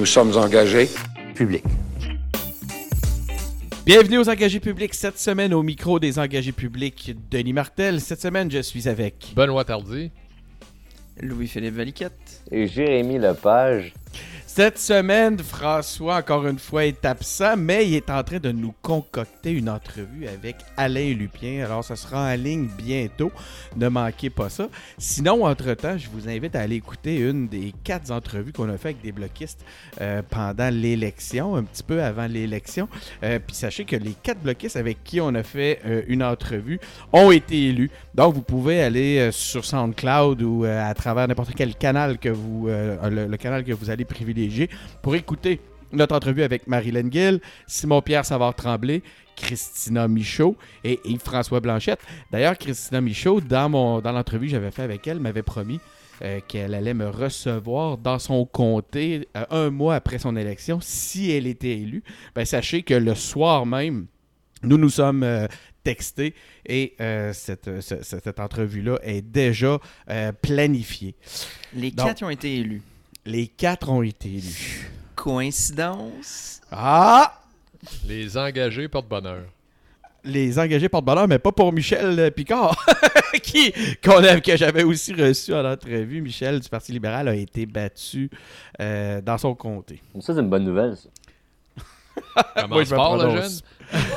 Nous sommes engagés. Public. Bienvenue aux engagés publics. Cette semaine, au micro des engagés publics, Denis Martel. Cette semaine, je suis avec Benoît Tardy. Louis-Philippe Valiquette. Et Jérémy Lepage. Cette semaine, François, encore une fois, est absent, mais il est en train de nous concocter une entrevue avec Alain Lupien. Alors, ça sera en ligne bientôt. Ne manquez pas ça. Sinon, entre-temps, je vous invite à aller écouter une des quatre entrevues qu'on a fait avec des bloquistes euh, pendant l'élection, un petit peu avant l'élection. Euh, puis sachez que les quatre bloquistes avec qui on a fait euh, une entrevue ont été élus. Donc, vous pouvez aller sur SoundCloud ou à travers n'importe quel canal que vous, le, canal que vous allez privilégier pour écouter notre entrevue avec Marilyn Gill, Simon-Pierre Savard-Tremblay, Christina Michaud et Yves-François Blanchette. D'ailleurs, Christina Michaud, dans, mon, dans l'entrevue que j'avais fait avec elle, m'avait promis euh, qu'elle allait me recevoir dans son comté euh, un mois après son élection si elle était élue. Ben, sachez que le soir même, nous nous sommes euh, textés et cette, cette, entrevue-là est déjà planifiée. Les quatre ont été élus. Les quatre ont été élus. Coïncidence? Ah! Les engagés portent bonheur. Les engagés portent bonheur, mais pas pour Michel Picard, qui, que j'avais aussi reçu en entrevue. Michel du Parti libéral a été battu euh, dans son comté. Ça, c'est une bonne nouvelle, ça. Commence fort, le jeune.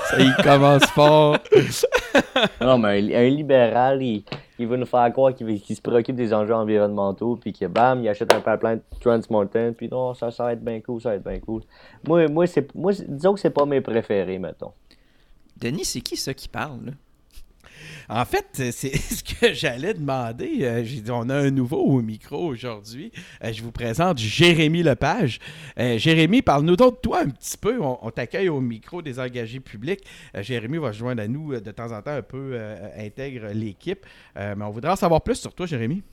Ça, il commence fort. non, mais un, libéral, il, il veut nous faire croire qu'il se préoccupe des enjeux environnementaux, puis que bam, il achète un pipeline Trans Mountain, puis non, ça, va être bien cool, ça va être bien cool. Moi, moi, moi disons que c'est pas mes préférés, mettons. Denis, c'est qui ça qui parle, là? En fait, c'est ce que j'allais demander. Euh, on a un nouveau au micro aujourd'hui. Euh, je vous présente Jérémy Lepage. Euh, Jérémy, parle-nous donc de toi un petit peu. On, t'accueille au micro des engagés publics. Jérémy va se joindre à nous de temps en temps, un peu intègre l'équipe. mais on voudrait en savoir plus sur toi, Jérémy.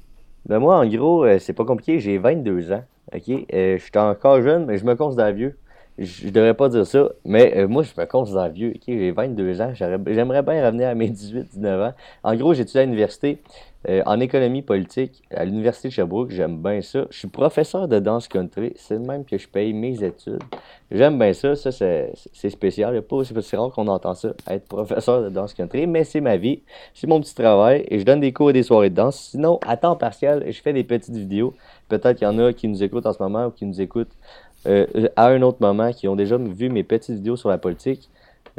Ben moi, en gros, c'est pas compliqué. J'ai 22 ans. OK? je suis encore jeune, mais je me considère vieux je devrais pas dire ça, mais euh, moi, je me considère vieux. j'ai 22 ans. J'aimerais bien revenir à mes 18-19 ans. En gros, j'étudie à l'université euh, en économie politique à l'université de Sherbrooke. J'aime bien ça. Je suis professeur de danse country. C'est le même que je paye mes études. J'aime bien ça. Ça, c'est spécial. C'est rare qu'on entend ça, être professeur de danse country, mais c'est ma vie. C'est mon petit travail et je donne des cours et des soirées de danse. Sinon, à temps partiel, je fais des petites vidéos. Peut-être qu'il y en a qui nous écoutent en ce moment ou qui nous écoutent euh, à un autre moment, qui ont déjà vu mes petites vidéos sur la politique.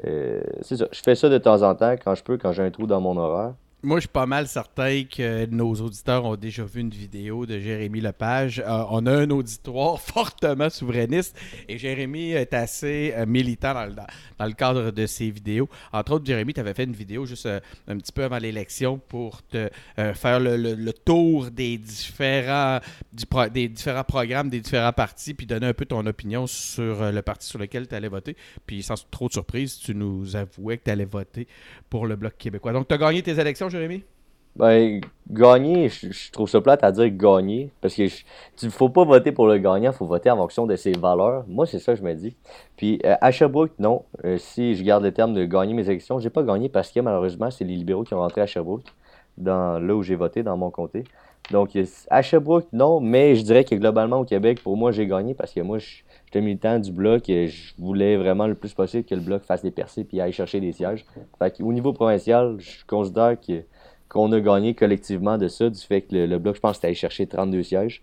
Euh, c'est ça. Je fais ça de temps en temps quand je peux, quand j'ai un trou dans mon horaire. Moi, je suis pas mal certain que nos auditeurs ont déjà vu une vidéo de Jérémy Lepage. Euh, on a un auditoire fortement souverainiste et Jérémy est assez euh, militant dans le, dans le, cadre de ses vidéos. Entre autres, Jérémy, tu avais fait une vidéo juste euh, un petit peu avant l'élection pour te faire le, tour des différents, des différents programmes, des différents partis, puis donner un peu ton opinion sur le parti sur lequel tu allais voter. Puis sans trop de surprise, tu nous avouais que tu allais voter pour le Bloc québécois. Donc, tu as gagné tes élections, Jérémy? Ben, gagner, je, trouve ça plate à dire gagner. Parce que tu faut pas voter pour le gagnant, il faut voter en fonction de ses valeurs. Moi, c'est ça que je me dis. Puis euh, à Sherbrooke, non. Euh, si je garde le terme de gagner mes élections, j'ai pas gagné parce que malheureusement, c'est les libéraux qui ont rentré à Sherbrooke, dans, là où j'ai voté, dans mon comté. Donc à Sherbrooke, non, mais je dirais que globalement au Québec, pour moi, j'ai gagné parce que moi, j'étais militant du bloc et je voulais vraiment le plus possible que le bloc fasse des percées puis aille chercher des sièges. Fait au niveau provincial, je considère qu'on a gagné collectivement de ça, du fait que le, Bloc, je pense, allé chercher 32 sièges.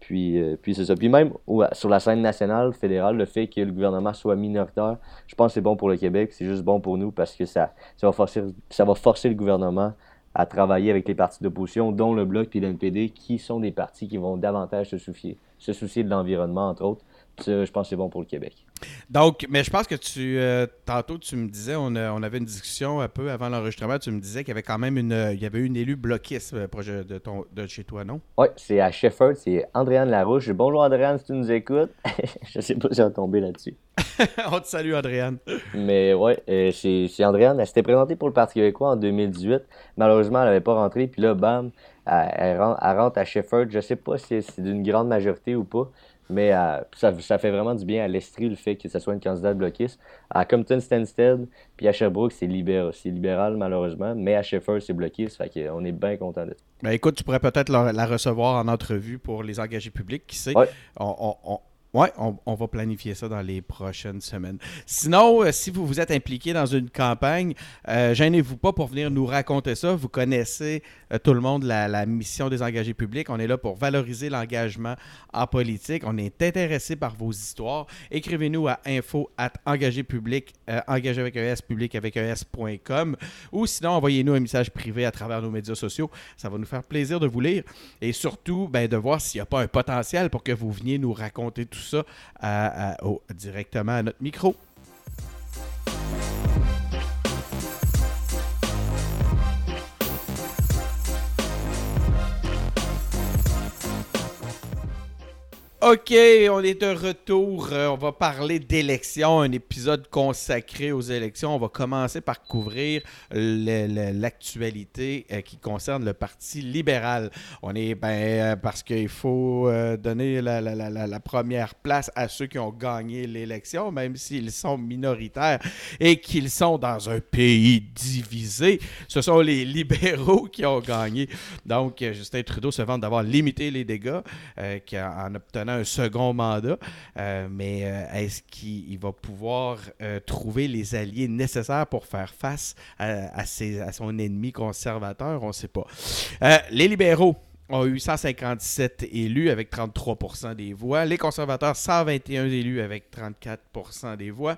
Puis, euh, puis c'est ça. Puis même sur la scène nationale, fédérale, le fait que le gouvernement soit minoritaire, je pense que c'est bon pour le Québec, c'est juste bon pour nous parce que ça, ça, va forcer, ça va forcer le gouvernement à travailler avec les partis d'opposition, dont le Bloc et l'NPD, qui sont des partis qui vont davantage se soucier, se soucier de l'environnement, entre autres. Ça, je pense que c'est bon pour le Québec. Donc, mais je pense que tu, euh, tantôt, tu me disais, on, on, avait une discussion un peu avant l'enregistrement, tu me disais qu'il y avait quand même une, il y avait une élue bloquiste euh, projet de, ton, de chez toi, non? Oui, c'est à Shefford, c'est Andréane Larouche. Bonjour Andréane, si tu nous écoutes. je sais pas si j'ai tombé là-dessus. on te salue, Andréane. Mais ouais, euh, c'est Andréane, elle s'était présentée pour le Parti québécois en 2018. Malheureusement, elle n'avait pas rentré, puis là, bam, elle, rentre, à Shefford. Je sais pas si c'est d'une grande majorité ou pas. Mais euh, ça, ça, fait vraiment du bien à l'Estrie le fait que ce soit une candidate bloquiste. À Compton Stansted, puis à Sherbrooke, c'est libéral, libéral malheureusement, mais à Sheffer, c'est bloquiste. Fait qu'on est bien content de ça. Ben écoute, tu pourrais peut-être la, recevoir en entrevue pour les engagés publics. Qui sait, on, Oui, on, va planifier ça dans les prochaines semaines. Sinon, euh, si vous vous êtes impliqué dans une campagne, euh, gênez-vous pas pour venir nous raconter ça. Vous connaissez euh, tout le monde la, mission des engagés publics. On est là pour valoriser l'engagement en politique. On est intéressé par vos histoires. Écrivez-nous à info at engagé public, engagé avec un S public avec un S.com ou sinon envoyez-nous un message privé à travers nos médias sociaux. Ça va nous faire plaisir de vous lire et surtout ben, de voir s'il n'y a pas un potentiel pour que vous veniez nous raconter tout ça directement à notre micro. OK, on est de retour. Euh, on va parler d'élections, un épisode consacré aux élections. On va commencer par couvrir l'actualité euh, qui concerne le Parti libéral. On est, ben, euh, parce qu'il faut donner la, première place à ceux qui ont gagné l'élection, même s'ils sont minoritaires et qu'ils sont dans un pays divisé. Ce sont les libéraux qui ont gagné. Donc, Justin Trudeau se vante d'avoir limité les dégâts en obtenant un second mandat, euh, mais euh, est-ce qu'il va pouvoir euh, trouver les alliés nécessaires pour faire face à, à, son ennemi conservateur? On ne sait pas. les libéraux ont eu 157 élus avec 33% des voix. Les conservateurs, 121 élus avec 34% des voix.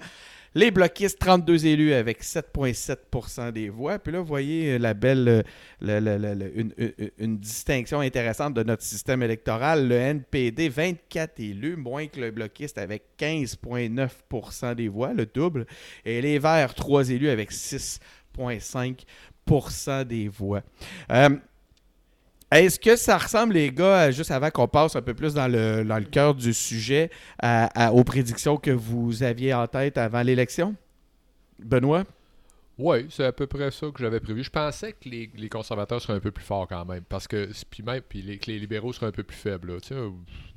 Les bloquistes, 32 élus avec 7,7% des voix. Puis là, vous voyez la belle, euh, une, distinction intéressante de notre système électoral. Le NPD, 24 élus, moins que le bloquiste avec 15,9% des voix, le double. Et les Verts, 3 élus avec 6,5% des voix. Euh, est-ce que ça ressemble, les gars, juste avant qu'on passe un peu plus dans le, dans le cœur du sujet, aux prédictions que vous aviez en tête avant l'élection? Benoît? Oui, c'est à peu près ça que j'avais prévu. Je pensais que les, conservateurs seraient un peu plus forts quand même, parce que puis même puis les, que les libéraux seraient un peu plus faibles.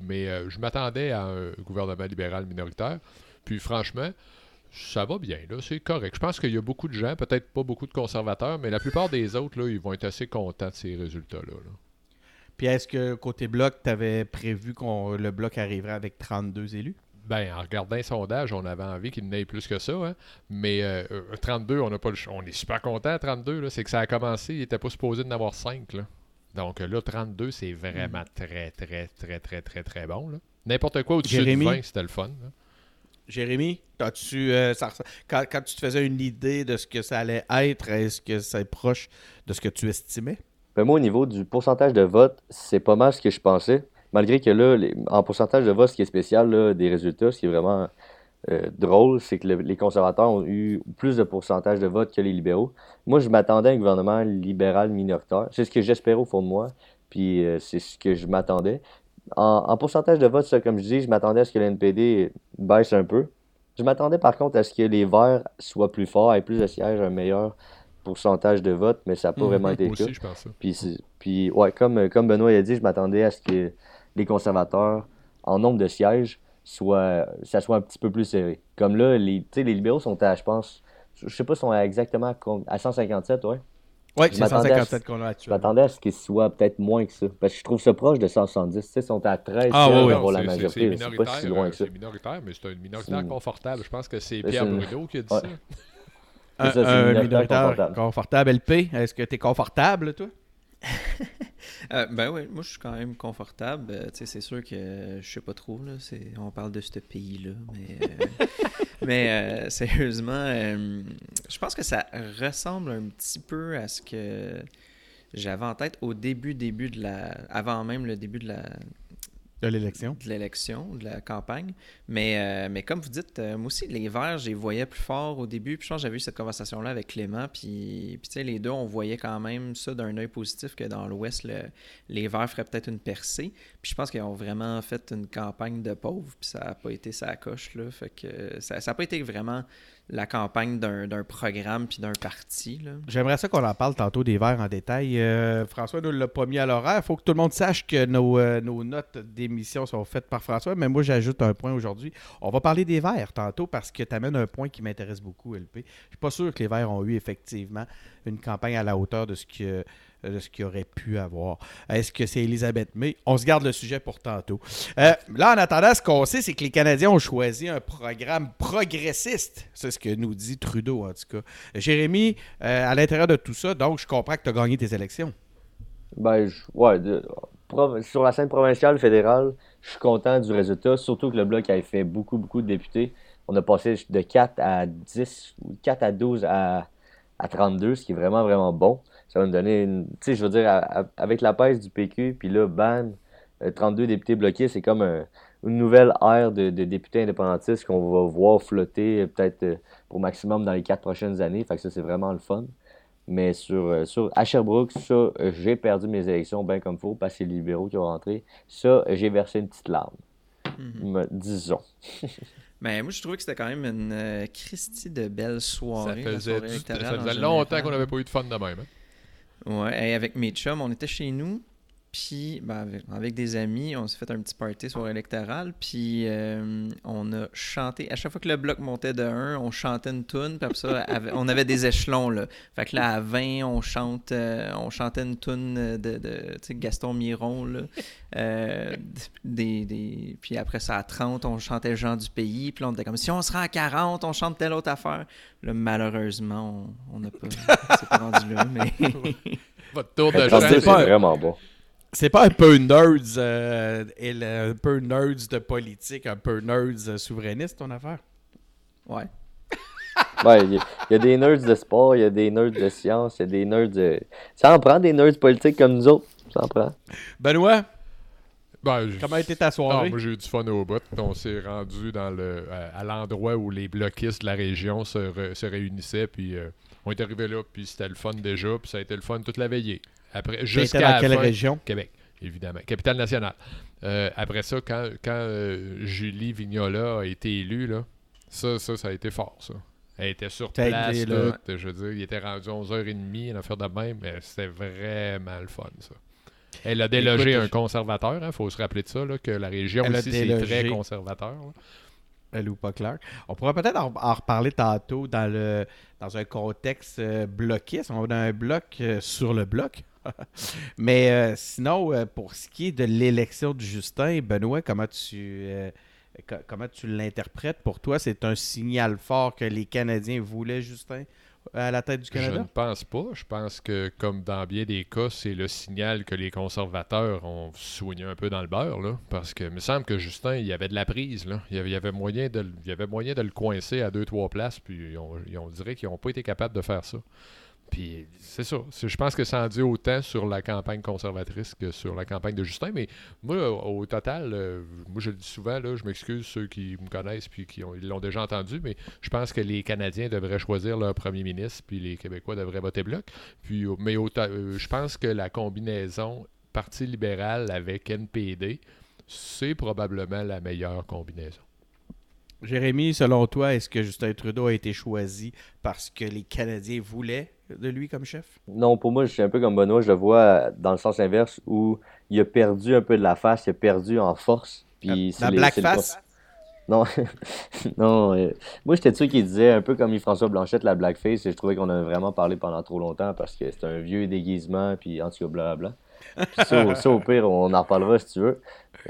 mais euh, je m'attendais à un gouvernement libéral minoritaire. Puis franchement, ça va bien, là, c'est correct. Je pense qu'il y a beaucoup de gens, peut-être pas beaucoup de conservateurs, mais la plupart des autres, là, ils vont être assez contents de ces résultats-là. là puis est-ce que côté bloc, tu avais prévu que le bloc arriverait avec 32 élus? Ben, en regardant un sondage, on avait envie qu'il n'ait plus que ça. Hein. Mais 32, euh, on n'a pas le On est super content à 32. C'est que ça a commencé, il n'était pas supposé d'en avoir 5. Là. Donc là, 32, c'est vraiment mm. très, très, très, très, très, très bon. N'importe quoi au-dessus de 20, c'était le fun. Jérémy, -tu, euh, quand, quand, tu te faisais une idée de ce que ça allait être, est-ce que c'est proche de ce que tu estimais? Ben, moi, au niveau du pourcentage de vote, c'est pas mal ce que je pensais. Malgré que là, en pourcentage de vote, ce qui est spécial des résultats, ce qui est vraiment euh, drôle, c'est que les conservateurs ont eu plus de pourcentage de vote que les libéraux. Moi, je m'attendais à un gouvernement libéral minoritaire. C'est ce que j'espérais au fond de moi, puis euh, c'est ce que je m'attendais. En, pourcentage de vote, ça, comme je dis, je m'attendais à ce que l'NPD baisse un peu. Je m'attendais par contre à ce que les Verts soient plus forts, aient plus de sièges, un meilleur pourcentage de vote, mais ça n'a pas mhm. vraiment été le cas. Puis, puis, ouais, comme, comme Benoît a dit, je m'attendais à ce que les conservateurs, en nombre de sièges, soient, ça soit un petit peu plus serré. Comme là, les, les libéraux sont à, je pense, je sais pas, sont à exactement à 157, ouais. Oui, c'est 157 qu'on a Je m'attendais à ce qu'ils soient peut-être moins que ça. Parce que je trouve ça proche de 170. Tu sais, ils sont à 13 ah, oui, pour la majorité. C'est pas si loin que ça. C'est minoritaire, mais c'est un minoritaire confortable. Je pense que c'est Pierre Bruno qui a dit ça. Un, minoritaire confortable. LP, est-ce que tu es confortable, toi? Euh, ben oui, moi je suis quand même confortable. Euh, c'est sûr que je sais pas trop, là, on parle de ce pays-là, mais, euh, mais sérieusement, je pense que ça ressemble un petit peu à ce que j'avais en tête au début, début de la. avant même le début de la, de l'élection. De l'élection, de la campagne. Mais, euh, mais comme vous dites, euh, moi aussi, les Verts, je les voyais plus fort au début. Puis je pense que j'avais eu cette conversation-là avec Clément. Puis, puis tu sais, les deux, on voyait quand même ça d'un œil positif que dans l'Ouest, les Verts feraient peut-être une percée. Puis je pense qu'ils ont vraiment fait une campagne de pauvres. Puis ça n'a pas été sa coche, là. Fait que ça n'a pas été vraiment la campagne d'un programme puis d'un parti. J'aimerais ça qu'on en parle tantôt des verts en détail. Euh, François nous l'a pas mis à l'horaire. Il faut que tout le monde sache que nos, euh, nos notes d'émission sont faites par François, mais moi j'ajoute un point aujourd'hui. On va parler des verts tantôt parce que tu amènes un point qui m'intéresse beaucoup, LP. Je suis pas sûr que les verts ont eu effectivement une campagne à la hauteur de ce que de ce qu'il aurait pu avoir. Est-ce que c'est Elisabeth May? On se garde le sujet pour tantôt. Euh, là, en attendant, ce qu'on sait, c'est que les Canadiens ont choisi un programme progressiste. C'est ce que nous dit Trudeau, en tout cas. Jérémy, euh, à l'intérieur de tout ça, donc je comprends que tu as gagné tes élections. Ben, ouais, sur la scène provinciale, fédérale, je suis content du résultat, surtout que le Bloc avait fait beaucoup, beaucoup de députés. On a passé de 4 à 10, ou 4 à 12 à, à 32, ce qui est vraiment, vraiment bon. Ça va nous donner une. Tu sais, je veux dire, à- à- avec la pèse du PQ, puis là, ban, euh, 32 députés bloqués, c'est comme un- une nouvelle ère de, de députés indépendantistes qu'on va voir flotter euh, peut-être euh, pour maximum dans les quatre prochaines années. Fait que ça, c'est vraiment le fun. Mais sur, sur à Sherbrooke, ça, j'ai perdu mes élections bien comme il faut parce que c'est les libéraux qui ont rentré. Ça, j'ai versé une petite larme. Mhm. Me- disons. Mais moi, je trouvais que c'était quand même une euh, Christie de belle Ça soirée. la faisait, soirée du- électorale ça faisait longtemps général. qu'on n'avait pas eu de fun de même. hein. Ouais, avec mes chums, on était chez nous, puis ben, avec, avec des amis, on s'est fait un petit party soirée électorale, puis euh, on a chanté. À chaque fois que le bloc montait de 1, on chantait une tune, puis après ça, on avait des échelons là. Fait que là à 20, on chante, euh, on chantait une tune de, de tu sais, Gaston Miron là. Euh, des, des... Puis après ça à 30, on chantait Jean du pays, puis là on était comme si on se rend à 40, on chante telle autre affaire. Là malheureusement, on n'a pas, on s'est pas rendu là, mais. Votre tour de Le je chant. sais 32, c'est pas. vraiment bon. C'est pas un peu nerds, euh, et le- un peu nerds de politique, un peu nerds euh, souverainiste, ton affaire? Ouais. Ouais, il y, a- il y a des nerds de sport, il y a des nerds de science, il y a des nerds de. Ça en prend des nerds politiques comme nous autres. Ça en prend. Benoît, Ben, comment a été ta Ah, soirée? moi j'ai eu du fun au bout. On s'est rendu dans le, à, à l'endroit où les bloquistes de la région se, re- se réunissaient. Puis euh, on est arrivé là, puis c'était le fun déjà. Puis ça a été le fun toute la veillée. Après, jusqu'à dans la quelle fin- région? Québec, évidemment. Capitale nationale. Euh, après ça, quand, quand euh, Julie Vignola a été élue, là, ça, ça, ça a été fort, ça. Elle était sur T'as place, été là. tout. Je veux dire, il était rendu 11h30, une affaire de même, mais c'était vraiment le fun, ça. Elle a délogé Écoute, un conservateur, il faut se rappeler de ça, là, que la région Elle a aussi, c'est très conservateur. là. Elle ou pas clair. On pourrait peut-être en, en reparler tantôt dans le dans un contexte euh, bloquiste. On va dans un bloc euh, sur le bloc. Mais euh, sinon, euh, pour ce qui est de l'élection de Justin, Benoît, comment tu euh, co- comment tu l'interprètes? Pour toi, c'est un signal fort que les Canadiens voulaient Justin à la tête du Je ne Canada? pense pas. Je pense que, comme dans bien des cas, c'est le signal que les conservateurs ont soigné un peu dans le beurre. Parce que il me semble que Justin, il y avait de la prise. Là. Il, y avait, il y avait moyen de, le- il y avait moyen de le coincer à deux, trois places. Puis on, on dirait qu'ils n'ont pas été capables de faire ça. Puis c'est ça. Je pense que ça en dit autant sur la campagne conservatrice que sur la campagne de Justin. Mais moi, au total, euh, moi je le dis souvent, je m'excuse ceux qui me connaissent puis qui l'ont déjà entendu, mais je pense que les Canadiens devraient choisir leur premier ministre, puis les Québécois devraient voter bloc. Puis, mais au euh, je pense que la combinaison Parti libéral avec NPD, c'est probablement la meilleure combinaison. Jérémy, selon toi, est-ce que Justin Trudeau a été choisi parce que les Canadiens voulaient de lui comme chef? Non, pour moi, je suis un peu comme Benoît, je le vois dans le sens inverse où il a perdu un peu de la face, il a perdu en force. Puis la les- black le face? Non, non. euh, moi, j'étais de ceux qui disaient, un peu comme Yves-François Blanchette, la blackface, et je trouvais qu'on a vraiment parlé pendant trop longtemps parce que c'est un vieux déguisement, puis en tout cas, blablabla. Ça, au- pire, on en reparlera si tu veux,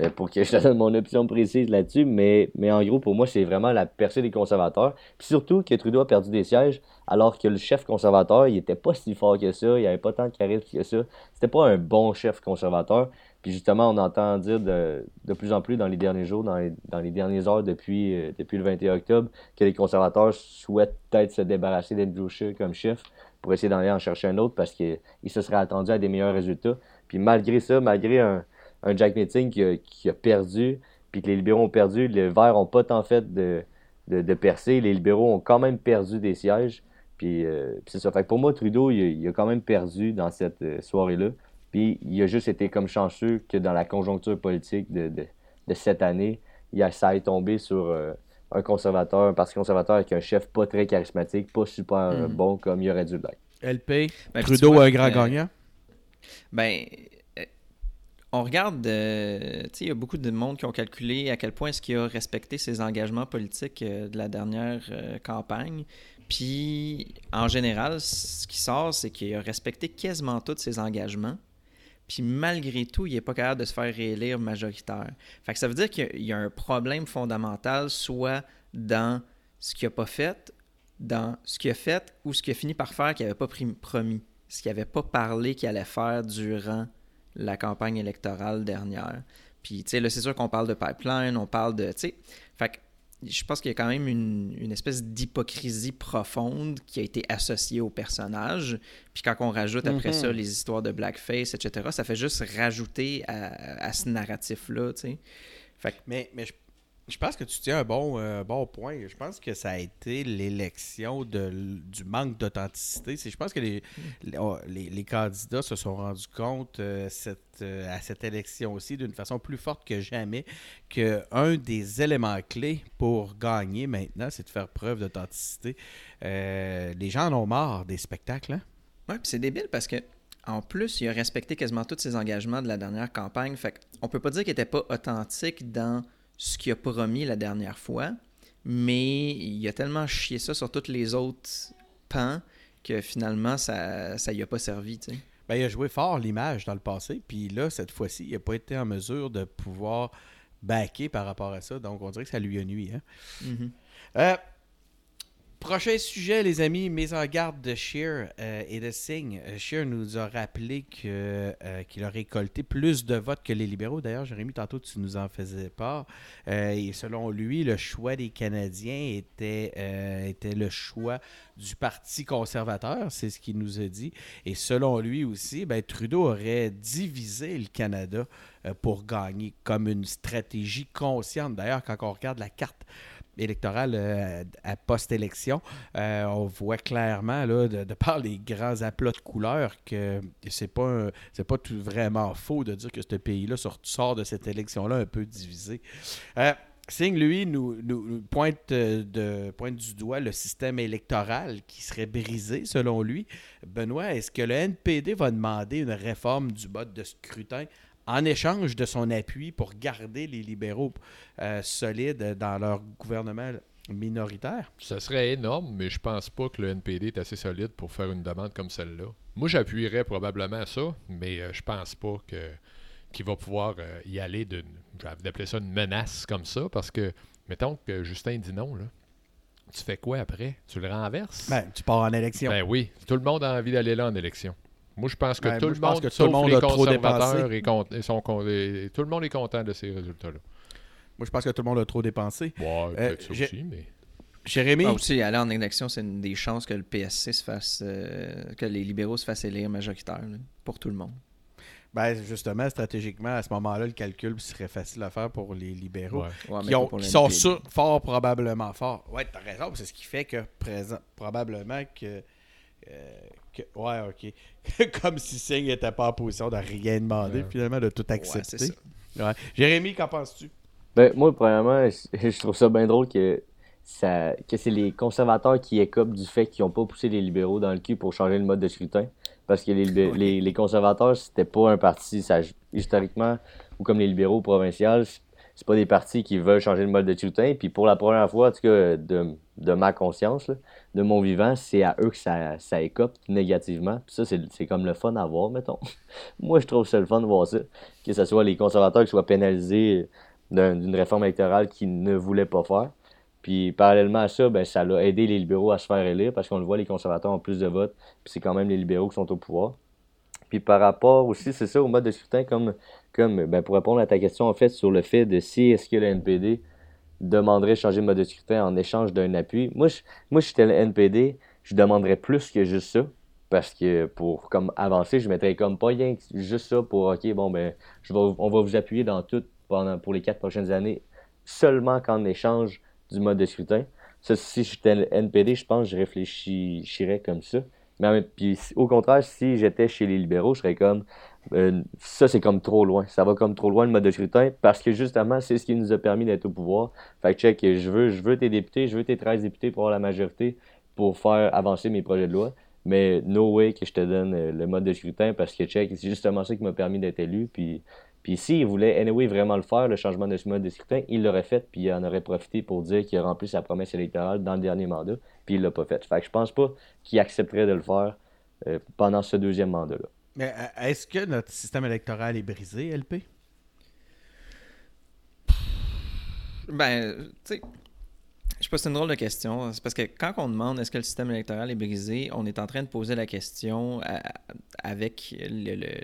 euh, pour que je te donne mon option précise là-dessus. Mais, mais en gros, pour moi, c'est vraiment la percée des conservateurs. Puis surtout que Trudeau a perdu des sièges, alors que le chef conservateur, il était pas si fort que ça, il avait pas tant de charisme que ça. C'était pas un bon chef conservateur. Puis justement, on entend dire de, de plus en plus dans les derniers jours, dans les, dans les dernières heures depuis, euh, depuis le 21 octobre, que les conservateurs souhaitent peut-être se débarrasser d'Andrew Scheer comme chef pour essayer d'en aller en chercher un autre parce qu'ils se seraient attendus à des meilleurs résultats. Puis malgré ça, malgré un, un Jack Meeting qui a, qui a perdu, puis que les libéraux ont perdu, les Verts n'ont pas tant fait de, de, de percée. Les libéraux ont quand même perdu des sièges. Puis, euh, puis c'est ça. Fait que pour moi, Trudeau, il a, il a quand même perdu dans cette euh, soirée-là. Puis il a juste été comme chanceux que dans la conjoncture politique de, de, de cette année, il a, ça ait tombé sur euh, un conservateur, un parti conservateur avec un chef pas très charismatique, pas super Mhm. bon comme il aurait dû l'être. LP, Ben, Trudeau vois, un grand euh, gagnant? Ben, euh, on regarde, euh, tu sais, il y a beaucoup de monde qui ont calculé à quel point est-ce qu'il a respecté ses engagements politiques euh, de la dernière campagne. Puis, en général, ce qui sort, c'est qu'il a respecté quasiment tous ses engagements. Puis, malgré tout, il n'est pas capable de se faire réélire majoritaire. Fait que ça veut dire qu'il y a un problème fondamental, soit dans ce qu'il n'a pas fait, dans ce qu'il a fait ou ce qu'il a fini par faire qu'il n'avait pas promis, ce qu'il n'avait pas parlé qu'il allait faire durant la campagne électorale dernière. Puis, tu sais, là, c'est sûr qu'on parle de pipeline, on parle de, tu sais, fait que je pense qu'il y a quand même une, espèce d'hypocrisie profonde qui a été associée au personnage. Puis quand on rajoute après ça mhm. les histoires de blackface, etc., ça fait juste rajouter à, ce narratif-là, tu sais. Fait mais, mais je je pense que tu tiens un bon, euh, bon point. Je pense que ça a été l'élection du manque d'authenticité. Je pense que les, oh, les, les, candidats se sont rendus compte euh, cette, euh, à cette élection aussi d'une façon plus forte que jamais qu'un des éléments clés pour gagner maintenant, c'est de faire preuve d'authenticité. les gens en ont marre des spectacles. Hein? Oui, puis c'est débile parce que en plus, il a respecté quasiment tous ses engagements de la dernière campagne. Fait on peut pas dire qu'il n'était pas authentique dans ce qu'il a promis la dernière fois, mais il a tellement chié ça sur tous les autres pans que finalement, ça ne lui a pas servi. Ben, il a joué fort l'image dans le passé, puis là, cette fois-ci, il n'a pas été en mesure de pouvoir backer par rapport à ça, donc on dirait que ça lui a nuit. Hein? Mm-hmm. Euh, Prochain sujet, les amis, mise en garde de Shear euh, et de Singh. Euh, Shear nous a rappelé euh, qu'il a récolté plus de votes que les libéraux. D'ailleurs, Jérémy, tantôt, tu nous en faisais part. et selon lui, le choix des Canadiens était, était le choix du Parti conservateur. C'est ce qu'il nous a dit. Et selon lui aussi, ben, Trudeau aurait divisé le Canada pour gagner comme une stratégie consciente. D'ailleurs, quand on regarde la carte électorale euh, à post-élection, euh, on voit clairement, là, de, par les grands aplats de couleurs, que c'est pas, pas tout vraiment faux de dire que ce pays-là sort, de cette élection-là un peu divisé. Euh, Singh, lui, nous, pointe, de, pointe du doigt le système électoral qui serait brisé, selon lui. Benoît, est-ce que le NPD va demander une réforme du mode de scrutin en échange de son appui pour garder les libéraux euh, solides dans leur gouvernement minoritaire. Ce serait énorme, mais je pense pas que le NPD est assez solide pour faire une demande comme celle-là. Moi, j'appuierais probablement ça, mais euh, je pense pas que qu'il va pouvoir euh, y aller d'une, d'appeler ça une menace comme ça, parce que, mettons que Justin dit non, là, tu fais quoi après? Tu le renverses? Ben, tu pars en élection. Ben oui, tout le monde a envie d'aller là en élection. Moi, je pense que, tout, le monde, que tout le monde, les conservateurs, et, sont, tout le monde est content de ces résultats-là. Moi, je pense que tout le monde a trop dépensé. Ouais, euh, ça aussi, mais... Jérémy? Ah, aussi, aller en élection, c'est une des chances que le PSC se fasse. Euh, que les libéraux se fassent élire majoritaire pour tout le monde. Ben, justement, stratégiquement, à ce moment-là, le calcul serait facile à faire pour les libéraux. qui, sont fort probablement forts. Ouais, t'as raison, c'est ce qui fait que présent, probablement que euh, ouais, ok. Comme si Singh n'était pas en position de rien demander, finalement, de tout accepter. Ouais, Jérémy, qu'en penses-tu? Ben, moi, premièrement, je trouve ça bien drôle que, ça, que c'est les conservateurs qui écopent du fait qu'ils n'ont pas poussé les libéraux dans le cul pour changer le mode de scrutin. Parce que les, les, les conservateurs, c'était pas un parti, ça, historiquement, ou comme les libéraux provinciaux, c'est pas des partis qui veulent changer le mode de scrutin. Puis pour la première fois, en tout cas, de, ma conscience, de mon vivant, c'est à eux que ça, ça écope négativement. Puis ça, c'est comme le fun à voir, mettons. Moi, je trouve ça le fun de voir ça. Que ce soit les conservateurs qui soient pénalisés d'une réforme électorale qu'ils ne voulaient pas faire. Puis parallèlement à ça, ben, ça a aidé les libéraux à se faire élire parce qu'on le voit, les conservateurs ont plus de votes. Puis c'est quand même les libéraux qui sont au pouvoir. Puis par rapport aussi, c'est ça, au mode de scrutin, comme, comme ben, pour répondre à ta question, en fait, sur le fait de si est-ce que le NPD demanderait de changer de mode de scrutin en échange d'un appui. Moi, je, moi, j'étais le NPD, je demanderais plus que juste ça. Parce que pour comme avancer, je mettrais comme pas rien juste ça pour OK, bon ben je on va vous appuyer dans tout pendant pour les quatre prochaines années, seulement qu'en échange du mode de scrutin. Ça, si j'étais NPD, je pense que je réfléchirais comme ça. Mais puis, au contraire, si j'étais chez les libéraux, je serais comme euh, ça, c'est comme trop loin. Ça va comme trop loin le mode de scrutin parce que justement, c'est ce qui nous a permis d'être au pouvoir. Fait que check, je veux, je veux tes députés, je veux tes 13 députés pour avoir la majorité pour faire avancer mes projets de loi. Mais no way que je te donne euh, le mode de scrutin parce que check, c'est justement ça qui m'a permis d'être élu. Puis Puis s'il voulait anyway vraiment le faire, le changement de ce mode de scrutin, il l'aurait fait, puis il en aurait profité pour dire qu'il a rempli sa promesse électorale dans le dernier mandat, puis il l'a pas fait. Fait que je pense pas qu'il accepterait de le faire euh, pendant ce deuxième mandat-là. Mais euh, est-ce que notre système électoral est brisé, LP? Ben, tu sais, je sais pas, c'est une drôle de question. C'est parce que quand on demande est-ce que le système électoral est brisé, on est en train de poser la question avec le,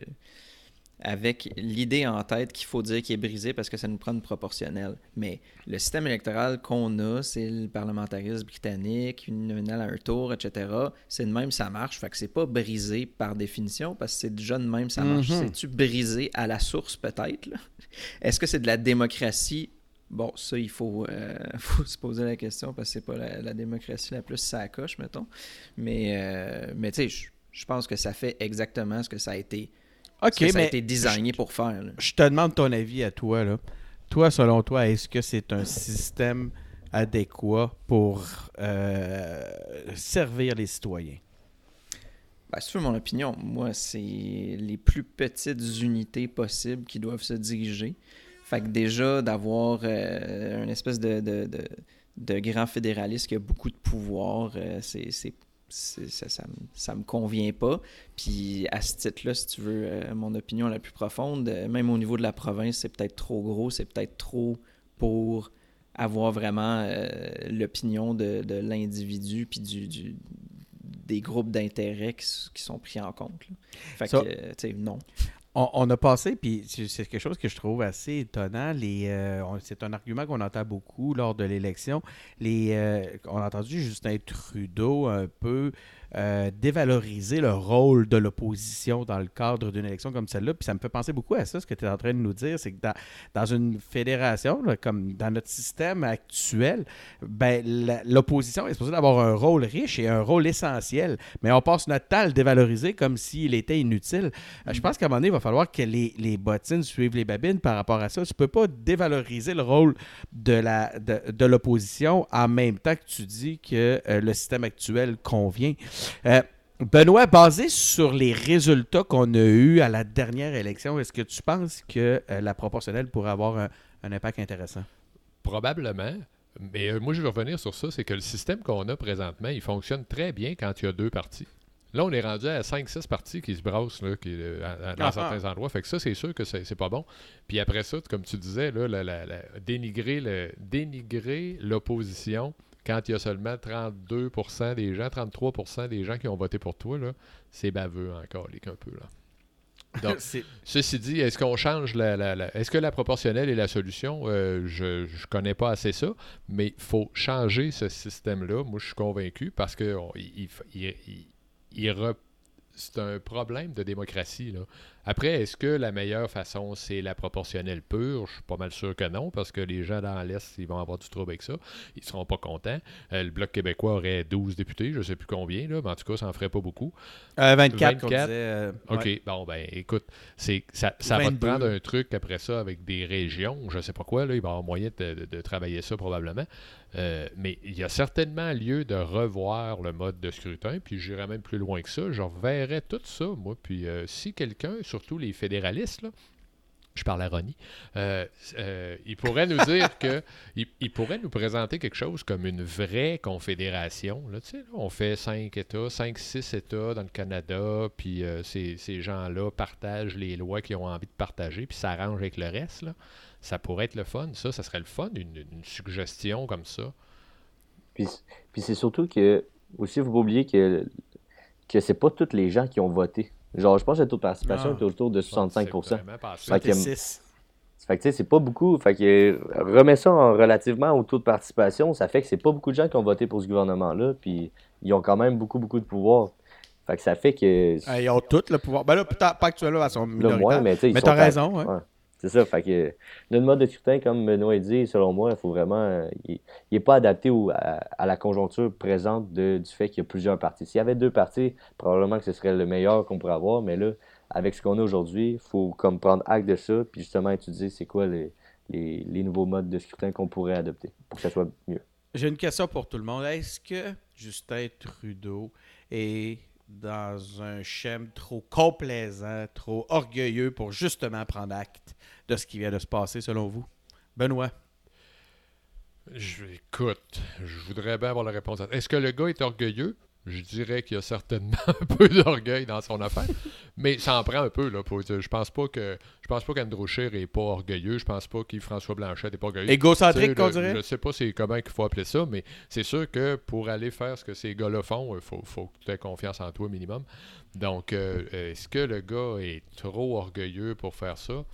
avec l'idée en tête qu'il faut dire qu'il est brisé parce que ça nous prend une proportionnelle. Mais le système électoral qu'on a, c'est le parlementarisme britannique, une à un tour, etc. C'est de même, ça marche. Fait que c'est pas brisé par définition parce que c'est déjà de même, ça marche. Mhm. C'est-tu brisé à la source, peut-être? Est-ce que c'est de la démocratie? Bon, ça, il faut, euh, faut se poser la question parce que c'est pas la, démocratie la plus sacoche, mettons. Mais, euh, mais tu sais, je pense que ça fait exactement ce que ça a été, Ok, ça a été designé pour faire. Je te demande ton avis à toi. Là. Toi, selon toi, est-ce que c'est un système adéquat pour euh, servir les citoyens? Ben, si tu veux mon opinion, moi, c'est les plus petites unités possibles qui doivent se diriger. Fait que déjà, d'avoir euh, une espèce de, de, de, grand fédéraliste qui a beaucoup de pouvoir, euh, c'est, ça, ça, me convient pas. Puis à ce titre-là, si tu veux euh, mon opinion la plus profonde, même au niveau de la province, c'est peut-être trop gros, c'est peut-être trop pour avoir vraiment l'opinion de, l'individu puis du, du, des groupes d'intérêt qui, sont pris en compte. Fait que, tu sais, non. On, a passé, puis c'est quelque chose que je trouve assez étonnant. Les, euh, c'est un argument qu'on entend beaucoup lors de l'élection. Euh, on a entendu Justin Trudeau un peu euh, dévaloriser le rôle de l'opposition dans le cadre d'une élection comme celle-là. Puis ça me fait penser beaucoup à ça, ce que tu es en train de nous dire, c'est que dans, une fédération, comme dans notre système actuel, ben, l'opposition est supposée avoir un rôle riche et un rôle essentiel, mais on passe notre temps à le dévaloriser comme s'il était inutile. Euh, je pense qu'à un moment donné, il va falloir que les, les, bottines suivent les babines par rapport à ça. Tu ne peux pas dévaloriser le rôle de l'opposition de, de en même temps que tu dis que euh, le système actuel convient. Euh, Benoît, basé sur les résultats qu'on a eus à la dernière élection, est-ce que tu penses que euh, la proportionnelle pourrait avoir un, impact intéressant? Probablement. Mais euh, moi, je veux revenir sur ça, c'est que le système qu'on a présentement, il fonctionne très bien quand il y a deux parties. Là, on est rendu à 5-6 parties qui se brassent là, qui, dans ah, certains ah. endroits. Fait que ça, c'est sûr que c'est pas bon. Puis après ça, comme tu disais, là, dénigrer l'opposition quand il y a seulement 32% des gens, 33% des gens qui ont voté pour toi, c'est baveux encore, les un peu. Là. Donc, ceci dit, est-ce qu'on change la, Est-ce que la proportionnelle est la solution? Euh, je ne connais pas assez ça, mais il faut changer ce système-là. Moi, je suis convaincu parce que il, c'est un problème de démocratie. Là. Après, est-ce que la meilleure façon, c'est la proportionnelle pure? Je suis pas mal sûr que non, parce que les gens dans l'Est, ils vont avoir du trouble avec ça. Ils seront pas contents. Euh, le Bloc québécois aurait 12 députés, je sais plus combien, là, mais en tout cas, ça en ferait pas beaucoup. 24, euh, euh, OK, bon, ben écoute, c'est, ça, va te prendre un truc après ça avec des régions, je sais pas quoi, là, il va y avoir moyen de, travailler ça probablement. Mais il y a certainement lieu de revoir le mode de scrutin, puis j'irai même plus loin que ça. Je reverrai tout ça, moi, puis si quelqu'un surtout les fédéralistes, je parle à Ronnie, euh, euh, il pourrait nous dire que il, pourrait nous présenter quelque chose comme une vraie confédération. Là, on fait cinq États, cinq, six États dans le Canada, puis euh, ces, gens-là partagent les lois qu'ils ont envie de partager, puis s'arrangent avec le reste. Là. Ça pourrait être le fun, ça, ça serait le fun, une, suggestion comme ça. Puis, puis c'est surtout que, aussi, il faut pas oublier que, que c'est pas tous les gens qui ont voté. Genre, je pense que le taux de participation ah. est autour de 65 Fait que, fait que c'est pas beaucoup. Fait que remets ça relativement au taux de participation, ça fait que c'est pas beaucoup de gens qui ont voté pour ce gouvernement-là, puis ils ont quand même beaucoup, beaucoup de pouvoir. Fait que ça fait que. Ah, ils ont tout le pouvoir. Ben là, pas actuellement, ils sont minoritaires. mais, mais t'as raison, hein. C'est ça. Fait que notre mode de scrutin, comme Benoît dit, selon moi, il faut vraiment. Il n'est pas adapté à, la conjoncture présente du fait qu'il y a plusieurs partis. S'il y avait deux partis, probablement que ce serait le meilleur qu'on pourrait avoir, mais là, avec ce qu'on a aujourd'hui, il faut comme prendre acte de ça, puis justement étudier c'est quoi les, les, nouveaux modes de scrutin qu'on pourrait adopter pour que ça soit mieux. J'ai une question pour tout le monde. Est-ce que Justin Trudeau est dans un schéma trop complaisant, trop orgueilleux pour justement prendre acte de ce qui vient de se passer, selon vous? Benoît? Je, écoute, je voudrais bien avoir la réponse. Est-ce que le gars est orgueilleux? Je dirais qu'il y a certainement un peu d'orgueil dans son affaire, mais ça en prend un peu là. Pour, je pense pas que je pense pas qu'Andrew Scheer est pas orgueilleux. Je pense pas qu'Yves-François Blanchet est pas orgueilleux. Égocentrique, qu'on dirait? Je sais pas c'est comment qu'il faut appeler ça, mais c'est sûr que pour aller faire ce que ces gars-là font, il faut, faut que tu aies confiance en toi minimum. Donc, euh, est-ce que le gars est trop orgueilleux pour faire ça?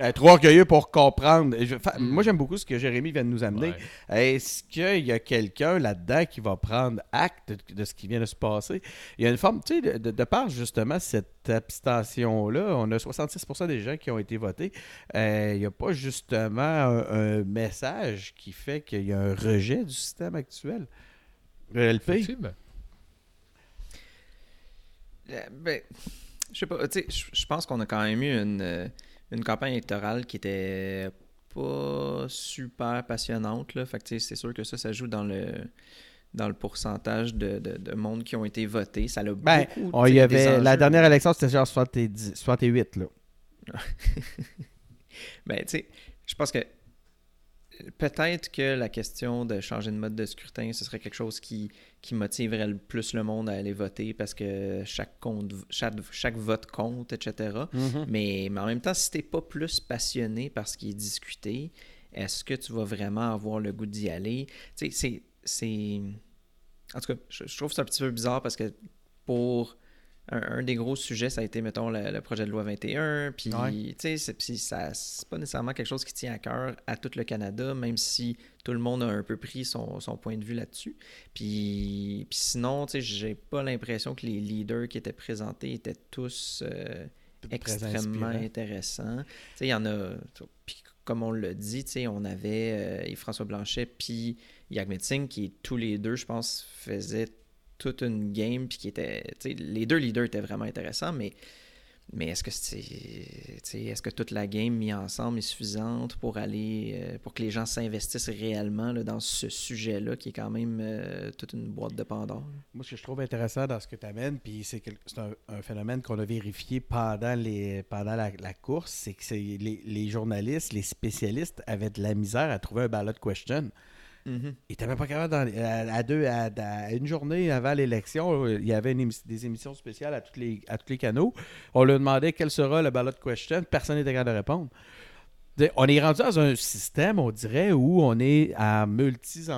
Euh, trop orgueilleux pour comprendre. Je- fa- Mm. Moi, j'aime beaucoup ce que Jérémy vient de nous amener. Ouais. Est-ce qu'il y a quelqu'un là-dedans qui va prendre acte de, de ce qui vient de se passer? Il y a une forme, tu sais, de, de- de par justement cette abstention-là, on a 66% des gens qui ont été votés. Euh, il n'y a pas justement un, un message qui fait qu'il y a un rejet du système actuel? Euh, LP? Euh, ben, je sais pas, tu sais, je je pense qu'on a quand même eu une, euh, une campagne électorale qui était pas super passionnante, là. Fait que, c'est sûr que ça, ça joue dans le dans le pourcentage de, de, de monde qui ont été votés. Ça a Ben, beaucoup, On sais, y avait, la dernière élection, c'était genre 70 68. Là. Ben, tu sais, je pense que peut-être que la question de changer de mode de scrutin, ce serait quelque chose qui, qui motiverait le plus le monde à aller voter parce que chaque, compte, chaque, chaque vote compte, etc. mais, mais en même temps, si t'es pas plus passionné par ce qui est discuté, est-ce que tu vas vraiment avoir le goût d'y aller? Tu sais, c'est- c'est... En tout cas, je, je trouve que c'est un petit peu bizarre parce que pour un, un des gros sujets, ça a été, mettons, le, le projet de loi 21. Puis, Ouais. tu sais, c'est, puis ça, c'est pas nécessairement quelque chose qui tient à cœur à tout le Canada, même si tout le monde a un peu pris son, son point de vue là-dessus. Puis, puis sinon, tu sais, j'ai pas l'impression que les leaders qui étaient présentés étaient tous euh, extrêmement inspirant. intéressants. Tu sais, il y en a... Puis comme on l'a dit, tu sais, on avait euh, Yves-François Blanchet puis Yagmet Singh qui, tous les deux, je pense, faisaient toute une game puis qui était... Les deux leaders étaient vraiment intéressants, mais... Mais est-ce que c'est, est-ce que toute la game mise ensemble est suffisante pour aller, euh, pour que les gens s'investissent réellement là, dans ce sujet-là qui est quand même euh, toute une boîte de Pandore? Moi, ce que je trouve intéressant dans ce que tu amènes, puis c'est c'est un, phénomène qu'on a vérifié pendant, les, pendant la, course, c'est que les, les journalistes, les spécialistes avaient de la misère à trouver un ballot question. Ils n'étaient même pas capables, d'en- à, deux, à, une journée avant l'élection, il y avait des émissions spéciales à tous, les, à tous les canaux. On leur demandait quel sera le ballot question, personne n'était capable de répondre. On est rendu dans un système, on dirait, où on est à multi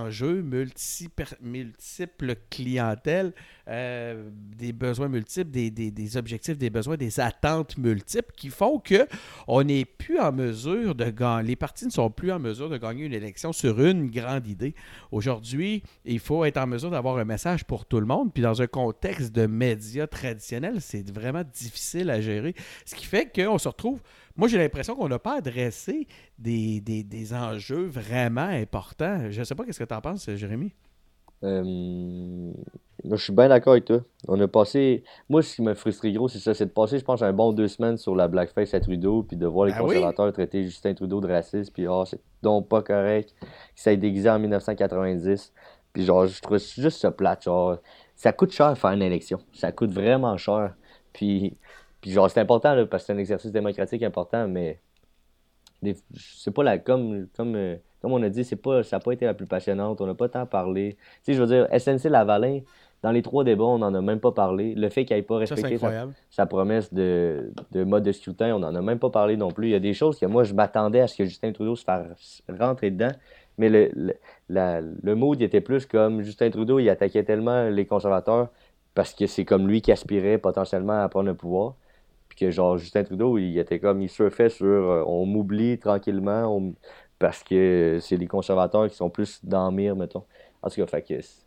multiples clientèles, euh, des besoins multiples, des objectifs, des besoins, des attentes multiples qui font que on n'est plus en mesure de gagner. Les partis ne sont plus en mesure de gagner une élection sur une grande idée. Aujourd'hui, il faut être en mesure d'avoir un message pour tout le monde. Puis dans un contexte de médias traditionnels, c'est vraiment difficile à gérer. Ce qui fait qu'on se retrouve. Moi, j'ai l'impression qu'on n'a pas adressé des, des- des enjeux vraiment importants. Je ne sais pas qu'est-ce que tu en penses, Jérémy. Euh, je suis bien d'accord avec toi. On a passé. Moi, ce qui m'a frustré gros, c'est ça, c'est de passer, je pense, un bon deux semaines sur la blackface à Trudeau, puis de voir les oui? conservateurs traiter Justin Trudeau de raciste, puis ah, c'est donc pas correct, qu'il s'est déguisé en 1990. Puis genre, je trouve juste ça plate. Genre, ça coûte cher faire une élection. Ça coûte vraiment cher. Puis, puis genre, c'est important, là, parce que c'est un exercice démocratique important, mais c'est pas la comme comme euh, comme on a dit c'est pas ça n'a pas été la plus passionnante on n'a pas tant parlé. Tu sais je veux dire SNC Lavalin dans les trois débats on n'en a même pas parlé. Le fait qu'il n'ait pas Ça, respecté sa, promesse de, de mode de scrutin on n'en a même pas parlé non plus. Il y a des choses que moi je m'attendais à ce que Justin Trudeau se fasse rentrer dedans mais le le, la- le mood il était plus comme Justin Trudeau il attaquait tellement les conservateurs parce que c'est comme lui qui aspirait potentiellement à prendre le pouvoir que genre Justin Trudeau, il était comme il surfait sur euh, on m'oublie tranquillement parce que c'est les conservateurs qui sont plus dans mire, mettons. En tout cas,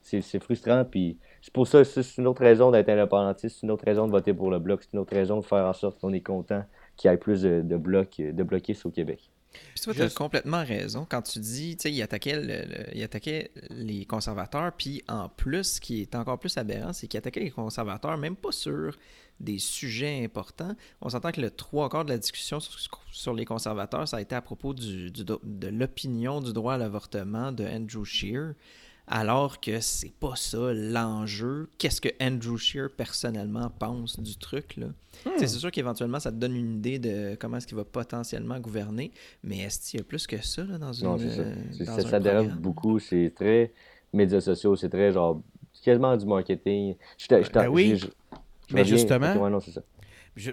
c'est frustrant, puis c'est pour ça, c'est une autre raison d'être indépendantiste, c'est une autre raison de voter pour le bloc, c'est une autre raison de faire en sorte qu'on est content qu'il y ait plus de, de blocs, de bloquistes au Québec. Puis toi, tu as Juste- complètement raison quand tu dis, tu sais, il attaquait, le- le- il attaquait les conservateurs, puis en plus, ce qui est encore plus aberrant, c'est qu'il attaquait les conservateurs, même pas sur des sujets importants. On s'entend que le trois quarts de la discussion sur, sur les conservateurs, ça a été à propos du, du do- de l'opinion du droit à l'avortement de Andrew Scheer. Alors que c'est pas ça l'enjeu. Qu'est-ce que Andrew Shear personnellement pense du truc là? Hmm. C'est sûr qu'éventuellement ça te donne une idée de comment est-ce qu'il va potentiellement gouverner, mais est-ce qu'il y a plus que ça là, dans une Non, c'est ça. euh, dans ça, un ça dérape beaucoup. C'est très médias sociaux. C'est très genre quasiment du marketing. Je je Ben oui. je- Mais justement- ouais, non, c'est ça.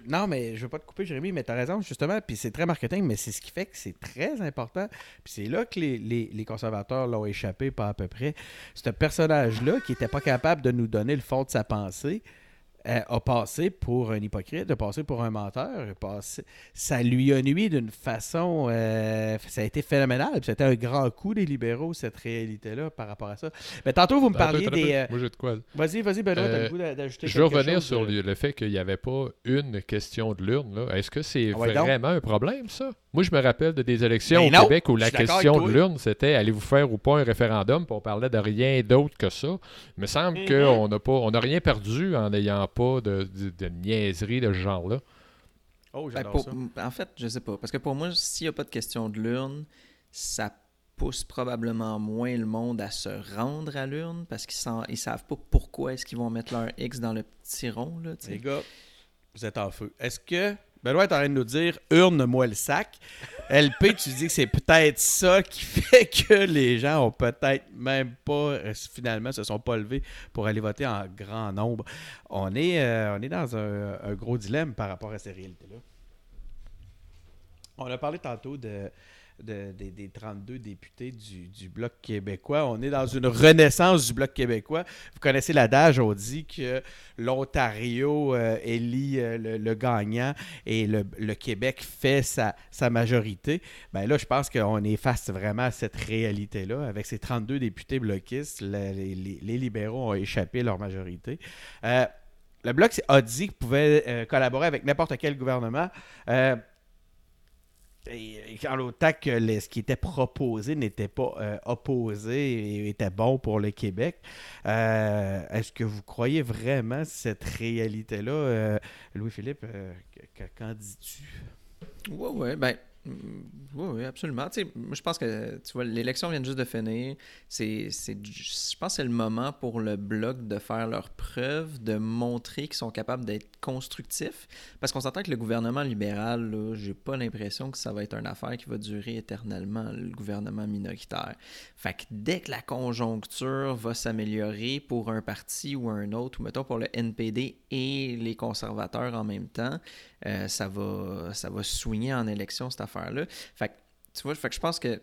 Non, mais je veux pas te couper, Jérémy, mais tu as raison, justement. Puis c'est très marketing, mais c'est ce qui fait que c'est très important. Puis c'est là que les, conservateurs l'ont échappé, pas à peu près. Ce personnage-là, qui était pas capable de nous donner le fond de sa pensée, a passé pour un hypocrite, a passé pour un menteur. a passé- Ça lui a nuit d'une façon. euh, ça a été phénoménal. C'était un grand coup des libéraux, cette réalité-là, par rapport à ça. Mais tantôt, vous me parliez attends, des. attends. euh, Moi, j'ai de quoi. Vas-y, vas-y, Benoît, t'as Euh, le goût d'a- d'ajouter Je veux revenir chose, sur euh, le, fait qu'il n'y avait pas une question de l'urne. Est-ce que c'est Ah ouais, donc. vraiment un problème, ça? Moi, je me rappelle de des élections Ben au non, Québec où la question de l'urne, c'était allez-vous faire ou pas un référendum, puis on parlait de rien d'autre que ça. Il me semble Mhm. qu'on n'a pas on n'a rien perdu en n'ayant pas de, de, de niaiserie de ce genre-là. Oh, Ben, pour- ça. En fait, je sais pas. Parce que pour moi, s'il n'y a pas de question de l'urne, ça pousse probablement moins le monde à se rendre à l'urne parce qu'ils ne savent pas pourquoi est-ce qu'ils vont mettre leur X dans le petit rond. Là. Les gars, vous êtes en feu. Est-ce que Benoît est en train de nous dire urne-moi le sac LP, tu dis que c'est peut-être ça qui fait que les gens ont peut-être même pas, euh, finalement, se sont pas levés pour aller voter en grand nombre. On est, euh, on est dans un, un gros dilemme par rapport à ces réalités-là. On a parlé tantôt de, de- des- des 32 députés du, Bloc québécois. On est dans une renaissance du Bloc québécois. Vous connaissez l'adage, on dit que l'Ontario euh, élit euh, le, gagnant et le, Québec fait sa, majorité. Ben là, je pense qu'on est face vraiment à cette réalité-là. Avec ces 32 députés bloquistes, le- les, libéraux ont échappé leur majorité. Euh, le Bloc a dit qu'il pouvait collaborer avec n'importe quel gouvernement. Et, et en que ce qui était proposé n'était pas euh, opposé et était bon pour le Québec, euh, est-ce que vous croyez vraiment cette réalité-là? euh, Louis-Philippe, que- que- qu'en dis-tu? Oui, oui, ben. Mm, Oui, oui, absolument. Tu sais, moi, je pense que, tu vois, l'élection vient juste de finir. C'est, je pense que c'est le moment pour le Bloc de faire leur preuve, de montrer qu'ils sont capables d'être constructifs. Parce qu'on s'entend que le gouvernement libéral, là, j'ai pas l'impression que ça va être une affaire qui va durer éternellement, le gouvernement minoritaire. Fait que dès que la conjoncture va s'améliorer pour un parti ou un autre, ou mettons pour le NPD et les conservateurs en même temps, euh, ça, va, ça va soigner en élection cette affaire-là. Fait que, tu vois, fait que je pense que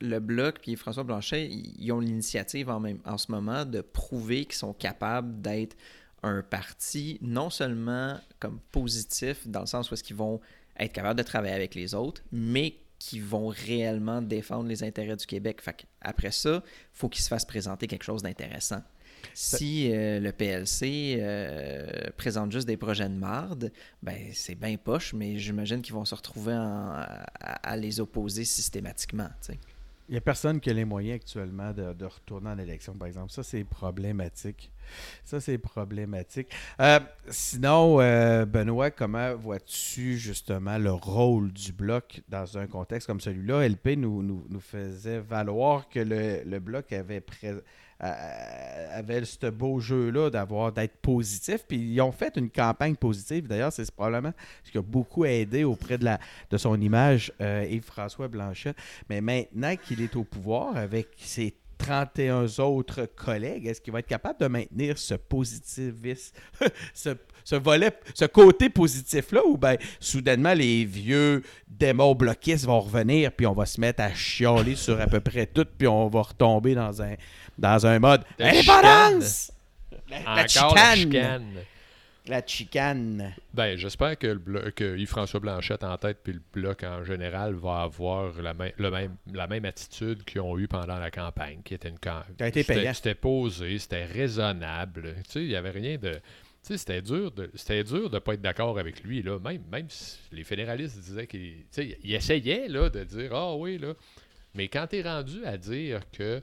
le Bloc puis François Blanchet, ils ont l'initiative en, même, en ce moment de prouver qu'ils sont capables d'être un parti non seulement comme positif, dans le sens où est-ce qu'ils vont être capables de travailler avec les autres, mais qui vont réellement défendre les intérêts du Québec. Fait après ça, faut qu'ils se fassent présenter quelque chose d'intéressant. Si euh, le PLC euh, présente juste des projets de marde, ben c'est bien poche, mais j'imagine qu'ils vont se retrouver en- à, à les opposer systématiquement. Il n'y a personne qui a les moyens actuellement de, de retourner en élection, par exemple. Ça, c'est problématique. Ça, c'est problématique. Euh, sinon, euh, Benoît, comment vois-tu justement le rôle du bloc dans un contexte comme celui-là? LP nous, nous, nous faisait valoir que le, le bloc avait, pré- euh, ce beau jeu-là d'avoir d'être positif. Puis ils ont fait une campagne positive. D'ailleurs, c'est probablement ce qui a beaucoup aidé auprès de, de son image euh, Yves-François Blanchet. Mais maintenant qu'il est au pouvoir avec ses 31 autres collègues, est-ce qu'il va être capable de maintenir ce positivisme, ce, ce volet, ce côté positif-là, ou bien soudainement les vieux démons bloquistes vont revenir, puis on va se mettre à chialer sur à peu près tout, puis on va retomber dans un, dans un mode De Indépendance! La, la Encore la chicane! La chicane. Ben, j'espère que, le blo- que Yves-François Blanchette en tête puis le bloc en général va avoir la, même- le même, la même attitude qu'ils ont eu pendant la campagne, qui était une campagne. Été payant. C'était posé, c'était raisonnable. Tu sais, il n'y avait rien de. Tu sais, c'était dur de c'était dur de pas être d'accord avec lui là, même même si les fédéralistes disaient qu'il tu sais, il essayait là de dire ah oui là, mais quand tu es rendu à dire que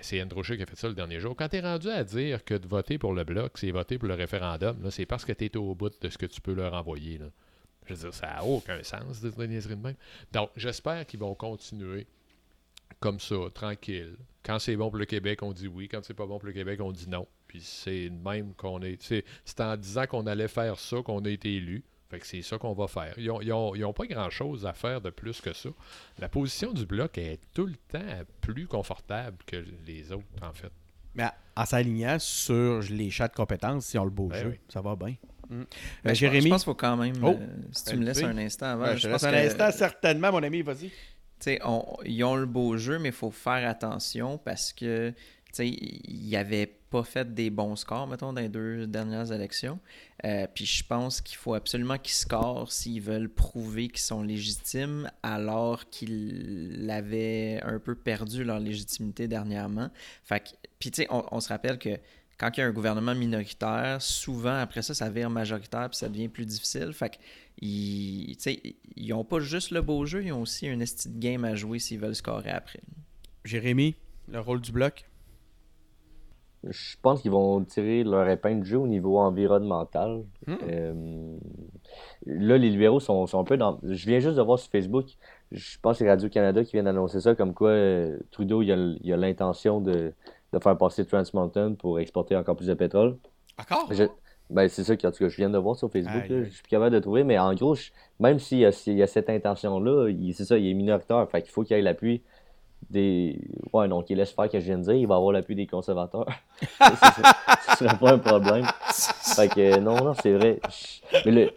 c'est Andrew qui a fait ça le dernier jour. Quand tu es rendu à dire que de voter pour le bloc, c'est voter pour le référendum, c'est parce que tu es au bout de ce que tu peux leur envoyer. Je veux dire, ça n'a aucun sens de niaiseries de même. Donc, j'espère qu'ils vont continuer comme ça, tranquille. Quand c'est bon pour le Québec, on dit oui. Quand c'est pas bon pour le Québec, on dit non. Puis c'est même qu'on est. C'est en disant qu'on allait faire ça qu'on a été élu. Fait que c'est ça qu'on va faire. Ils n'ont pas grand-chose à faire de plus que ça. La position du bloc est tout le temps plus confortable que les autres, en fait. Mais en s'alignant sur les chats de compétences, si on le beau Ben jeu, oui. ça va bien. Mm. Ben, Euh, je pense- Jérémy, Je pense qu'il faut quand même. Oh, euh, si tu me laisses un instant avant. Ouais, je je te pense laisse un que- instant, certainement, mon ami, vas-y. on- ils ont le beau jeu, mais il faut faire attention parce que, sais, ils n'avaient pas fait des bons scores, mettons, dans les deux dernières élections. Euh, puis je pense qu'il faut absolument qu'ils scorent s'ils veulent prouver qu'ils sont légitimes, alors qu'ils avaient un peu perdu leur légitimité dernièrement. Fait que, puis on, se rappelle que quand il y a un gouvernement minoritaire, souvent après ça, ça vire majoritaire puis ça devient plus difficile. Fait que ils, ils n'ont pas juste le beau jeu, ils ont aussi un esti de game à jouer s'ils veulent scorer après. Jérémy, le rôle du bloc? Je pense qu'ils vont tirer leur épingle de jeu au niveau environnemental. Hmm. Euh, là, les libéraux sont, sont un peu dans. Je viens juste de voir sur Facebook, je pense que c'est Radio-Canada qui vient d'annoncer ça, comme quoi euh, Trudeau il a, l'intention de, de faire passer Trans Mountain pour exporter encore plus de pétrole. Encore? Je- ben, c'est ça que, en tout cas, je viens de voir sur Facebook. Là. Je suis plus capable de trouver, mais en gros, je- même s'il y y a cette intention-là, c'est ça, il est minoritaire. Fait qu'il faut qu'il ait l'appui des. Ouais, donc il laisse faire que je viens de dire, il va avoir l'appui des conservateurs. ce serait pas un problème. Fait que non, non, c'est vrai. Mais le,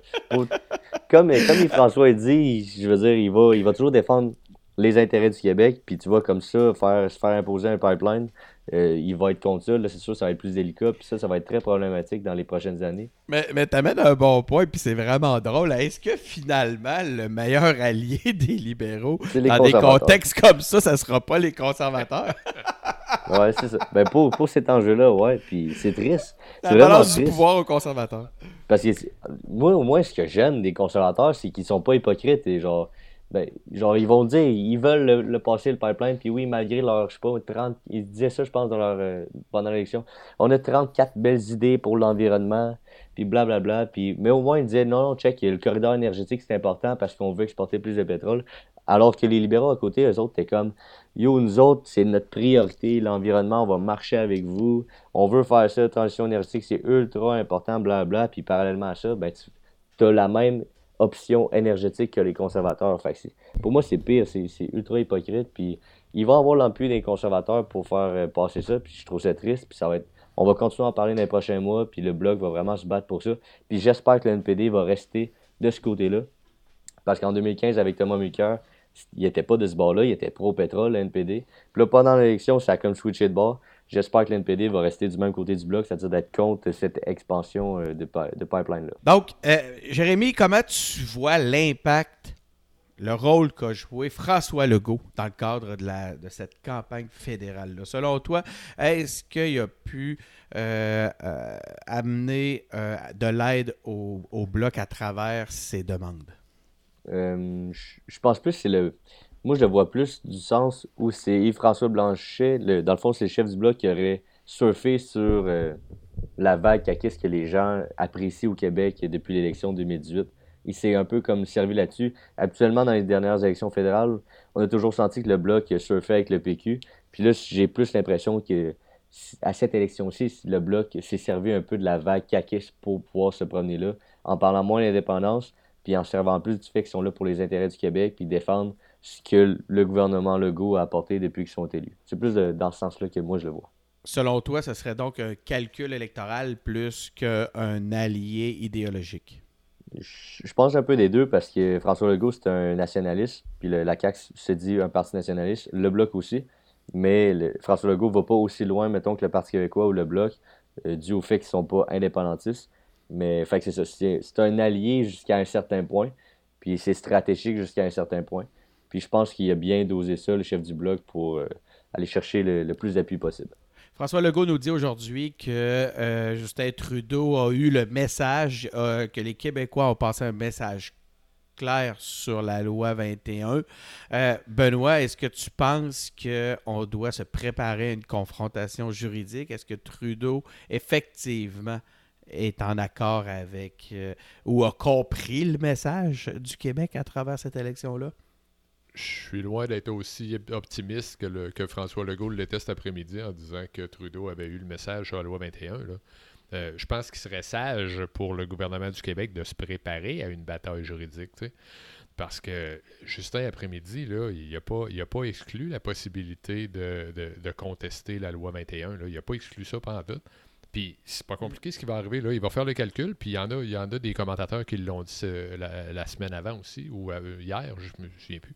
comme, comme François a dit, je veux dire, il va, il va toujours défendre les intérêts du Québec, puis tu vois comme ça, faire, se faire imposer un pipeline, euh, il va être contre ça, là, c'est sûr, ça va être plus délicat, puis ça, ça va être très problématique dans les prochaines années. Mais, mais t'amènes un bon point, puis c'est vraiment drôle. Est-ce que finalement, le meilleur allié des libéraux, dans des contextes comme ça, ça sera pas les conservateurs? Ouais, c'est ça. Ben, pour, pour cet enjeu-là, ouais, puis c'est triste. La C'est vraiment balance du triste. pouvoir aux conservateurs. Parce que moi, au moins, ce que j'aime des conservateurs, c'est qu'ils sont pas hypocrites et genre, ben, genre, ils vont dire, ils veulent le, passer le pipeline, puis oui, malgré leur, je sais pas, 30, ils disaient ça, je pense, dans leur, euh, pendant l'élection. On a 34 belles idées pour l'environnement, puis blablabla, puis, mais au moins, ils disaient, non, non, check, le corridor énergétique, c'est important parce qu'on veut exporter plus de pétrole. Alors que les libéraux à côté, eux autres, t'es comme, yo, nous autres, c'est notre priorité, l'environnement, on va marcher avec vous, on veut faire ça, transition énergétique, c'est ultra important, blablabla, puis parallèlement à ça, ben, tu as la même option énergétique que les conservateurs. Fait pour moi, c'est pire, c'est ultra hypocrite, puis ils vont avoir l'appui des conservateurs pour faire euh, passer ça, puis je trouve ça triste, puis ça va être... On va continuer à en parler dans les prochains mois, puis le Bloc va vraiment se battre pour ça. Puis j'espère que le NPD va rester de ce côté-là, parce qu'en 2015, avec Thomas Mulcair, il était pas de ce bord-là, il était pro-pétrole, le NPD. Puis là, pendant l'élection, ça a comme switché de bord. J'espère que le NPD va rester du même côté du bloc, c'est-à-dire d'être contre cette expansion euh, de, pi- de pipeline-là. Donc, euh, Jérémy, comment tu vois l'impact, le rôle qu'a joué François Legault dans le cadre de, la, de cette campagne fédérale-là? Selon toi, est-ce qu'il a pu euh, euh, amener de l'aide au, au bloc à travers ses demandes? Je je pense plus que c'est le. Moi, je le vois plus du sens où c'est Yves-François Blanchet, le- dans le fond, c'est le chef du bloc qui aurait surfé sur euh, la vague qu'est-ce que les gens apprécient au Québec depuis l'élection 2018. Il s'est un peu comme servi là-dessus. Habituellement, dans les dernières élections fédérales, on a toujours senti que le bloc surfait avec le PQ. Puis là, j'ai plus l'impression que à cette élection-ci, le bloc s'est servi un peu de la vague caquiste pour pouvoir se promener là, en parlant moins d'indépendance, puis en servant plus du fait qu'ils sont là pour les intérêts du Québec, puis défendre ce que le gouvernement Legault a apporté depuis qu'ils sont élus. C'est plus de- dans ce sens-là que moi je le vois. Selon toi, ce serait donc un calcul électoral plus qu'un allié idéologique? Je pense un peu des deux parce que François Legault, c'est un nationaliste, puis le- la CAQ se dit un parti nationaliste, le Bloc aussi, mais le- François Legault va pas aussi loin, mettons, que le Parti québécois ou le Bloc, euh, dû au fait qu'ils sont pas indépendantistes. Mais fait que c'est ça, c'est un allié jusqu'à un certain point, puis c'est stratégique jusqu'à un certain point. Je pense qu'il a bien dosé ça, le chef du Bloc, pour euh, aller chercher le, plus d'appui possible. François Legault nous dit aujourd'hui que euh, Justin Trudeau a eu le message, euh, que les Québécois ont passé un message clair sur la loi 21. Euh, Benoît, est-ce que tu penses qu'on doit se préparer à une confrontation juridique? Est-ce que Trudeau, effectivement, est en accord avec ou a compris le message du Québec à travers cette élection-là? Je suis loin d'être aussi optimiste que, François Legault l'était cet après-midi en disant que Trudeau avait eu le message sur la loi 21. Là. Euh, je pense qu'il serait sage pour le gouvernement du Québec de se préparer à une bataille juridique. Parce que Justin après-midi, il n'a pas, pas exclu la possibilité de, contester la loi 21. Là. Il n'a pas exclu ça pendant tout. Puis c'est pas compliqué ce qui va arriver. Là. Il va faire le calcul, puis il y en a, il y en a des commentateurs qui l'ont dit la, semaine avant aussi, ou euh, hier, je me souviens plus.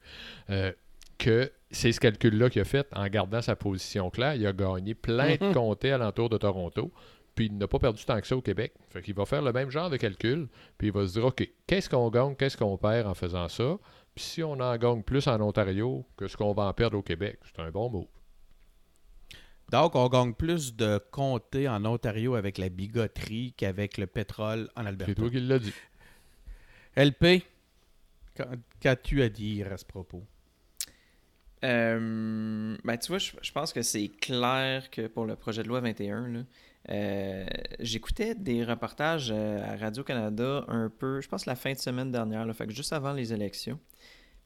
Euh, que c'est ce calcul-là qu'il a fait en gardant sa position claire. Il a gagné plein de mhm. comtés alentour de Toronto puis il n'a pas perdu tant que ça au Québec. Fait qu'il va faire le même genre de calcul, puis il va se dire, OK, qu'est-ce qu'on gagne, qu'est-ce qu'on perd en faisant ça? Puis si on en gagne plus en Ontario que ce qu'on va en perdre au Québec, c'est un bon mot. Donc, on gagne plus de comtés en Ontario avec la bigoterie qu'avec le pétrole en Alberta. C'est toi qui l'as dit. LP, qu'as-tu à dire à ce propos? Euh, ben, tu vois, je, pense que c'est clair que pour le projet de loi 21, euh, j'écoutais des reportages euh, à Radio-Canada un peu, je pense la fin de semaine dernière, là, fait juste avant les élections.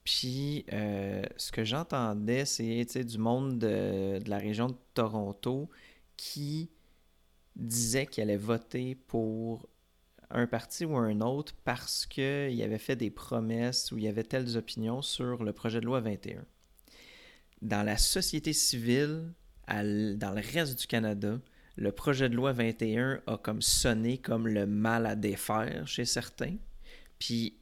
Puis ce que j'entendais, c'est du monde de, la région de Toronto qui disait qu'il allait voter pour un parti ou un autre parce qu'il avait fait des promesses ou il y avait telles opinions sur le projet de loi 21 dans la société civile, dans le reste du Canada, le projet de loi 21 a comme sonné comme le mal à défaire chez certains. Puis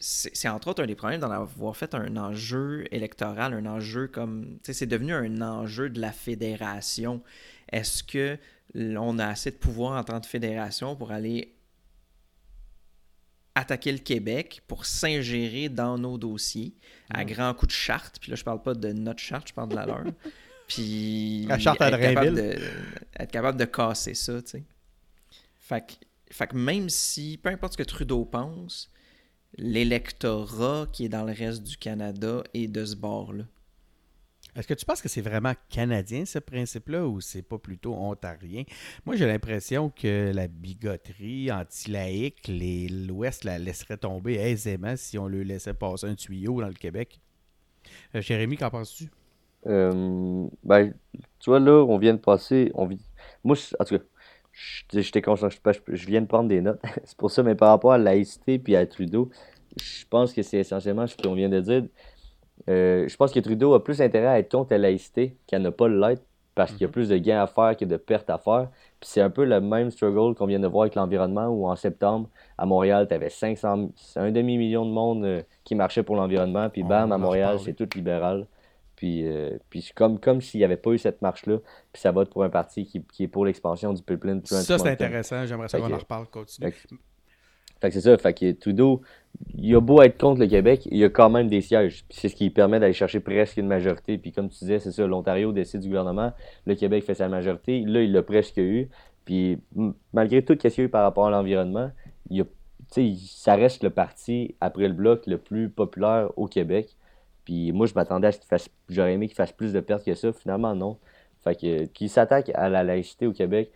c'est entre autres un des problèmes d'en avoir fait un enjeu électoral, un enjeu comme. C'est devenu un enjeu de la fédération. Est-ce que l'on a assez de pouvoir en tant que fédération pour aller attaquer le Québec pour s'ingérer dans nos dossiers à grands coups de charte? Puis là, je parle pas de notre charte, je parle de la leur. Puis la charte être, capable de, être capable de casser ça, tu sais. Fait que, fait que même si, peu importe ce que Trudeau pense, l'électorat qui est dans le reste du Canada est de ce bord-là. Est-ce que tu penses que c'est vraiment canadien ce principe-là ou c'est pas plutôt ontarien? Moi, j'ai l'impression que la bigoterie anti-laïque, l'Ouest la laisserait tomber aisément si on le laissait passer un tuyau dans le Québec. Euh, Jérémy, qu'en penses-tu? Euh, ben, tu vois, là, on vient de passer. On Moi, en tout cas, j'étais conscient, je viens de prendre des notes. c'est pour ça, mais par rapport à la laïcité puis à Trudeau, je pense que c'est essentiellement ce qu'on vient de dire. Euh, je pense que Trudeau a plus intérêt à être contre la laïcité qu'à ne pas l'être parce qu'il y a mhm. plus de gains à faire que de pertes à faire. Puis c'est un peu le même struggle qu'on vient de voir avec l'environnement où en septembre, à Montréal, tu avais 500, un demi-million de monde euh, qui marchait pour l'environnement. Puis bam, à Montréal, c'est tout libéral. Puis, euh, puis comme, comme s'il n'y avait pas eu cette marche-là, puis ça vote pour un parti qui, qui est pour l'expansion du pipeline. Ça, c'est intéressant. J'aimerais ça qu'on en reparle. Continue. Fait que c'est ça. Fait que Trudeau, il a beau être contre le Québec, il y a quand même des sièges. c'est ce qui permet d'aller chercher presque une majorité. Puis comme tu disais, c'est ça, l'Ontario décide du gouvernement, le Québec fait sa majorité. Là, il l'a presque eu. Puis malgré tout ce qu'il y a eu par rapport à l'environnement, il ça reste le parti, après le bloc, le plus populaire au Québec. Puis moi, je m'attendais à ce qu'il fasse. J'aurais aimé qu'il fasse plus de pertes que ça. Finalement, non. Fait que qu'il s'attaque à la laïcité au Québec,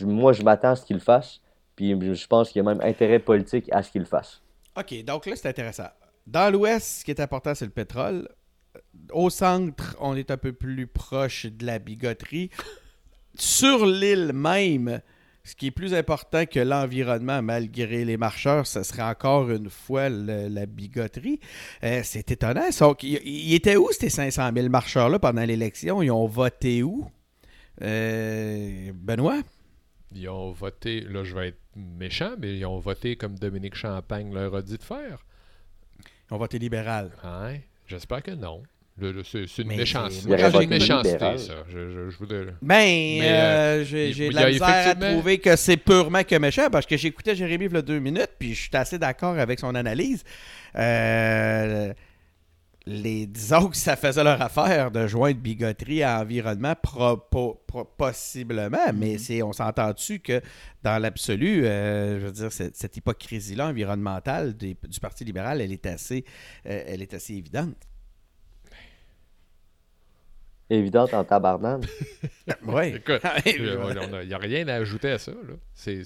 moi, je m'attends à ce qu'il fasse. Puis je pense qu'il y a même intérêt politique à ce qu'il fasse. OK, donc là, c'est intéressant. Dans l'Ouest, ce qui est important, c'est le pétrole. Au centre, on est un peu plus proche de la bigoterie. Sur l'île même, ce qui est plus important que l'environnement, malgré les marcheurs, ce serait encore une fois la bigoterie. Euh, c'est étonnant. Ils étaient où ces 500 000 marcheurs-là pendant l'élection? Ils ont voté où? Euh, Benoît? Ils ont voté, là je vais être méchant, mais ils ont voté comme Dominique Champagne leur a dit de faire. Ils ont voté libéral. Ouais, j'espère que non. C'est une, méchanceté. une méchanceté, ça. Je, je, Ben, mais, euh, euh, j'ai de la misère à trouver que c'est purement que méchant parce que j'écoutais Jérémy il y a deux minutes, puis je suis assez d'accord avec son analyse. Euh, les, disons que ça faisait leur affaire de joindre bigoterie à environnement, possiblement, mais mhm. c'est, on s'entend-tu que dans l'absolu, euh, je veux dire, cette, hypocrisie-là environnementale du Parti libéral, elle est assez, euh, elle est assez évidente. Évidente en tabarnane. oui. il n'y a, rien à ajouter à ça. C'est,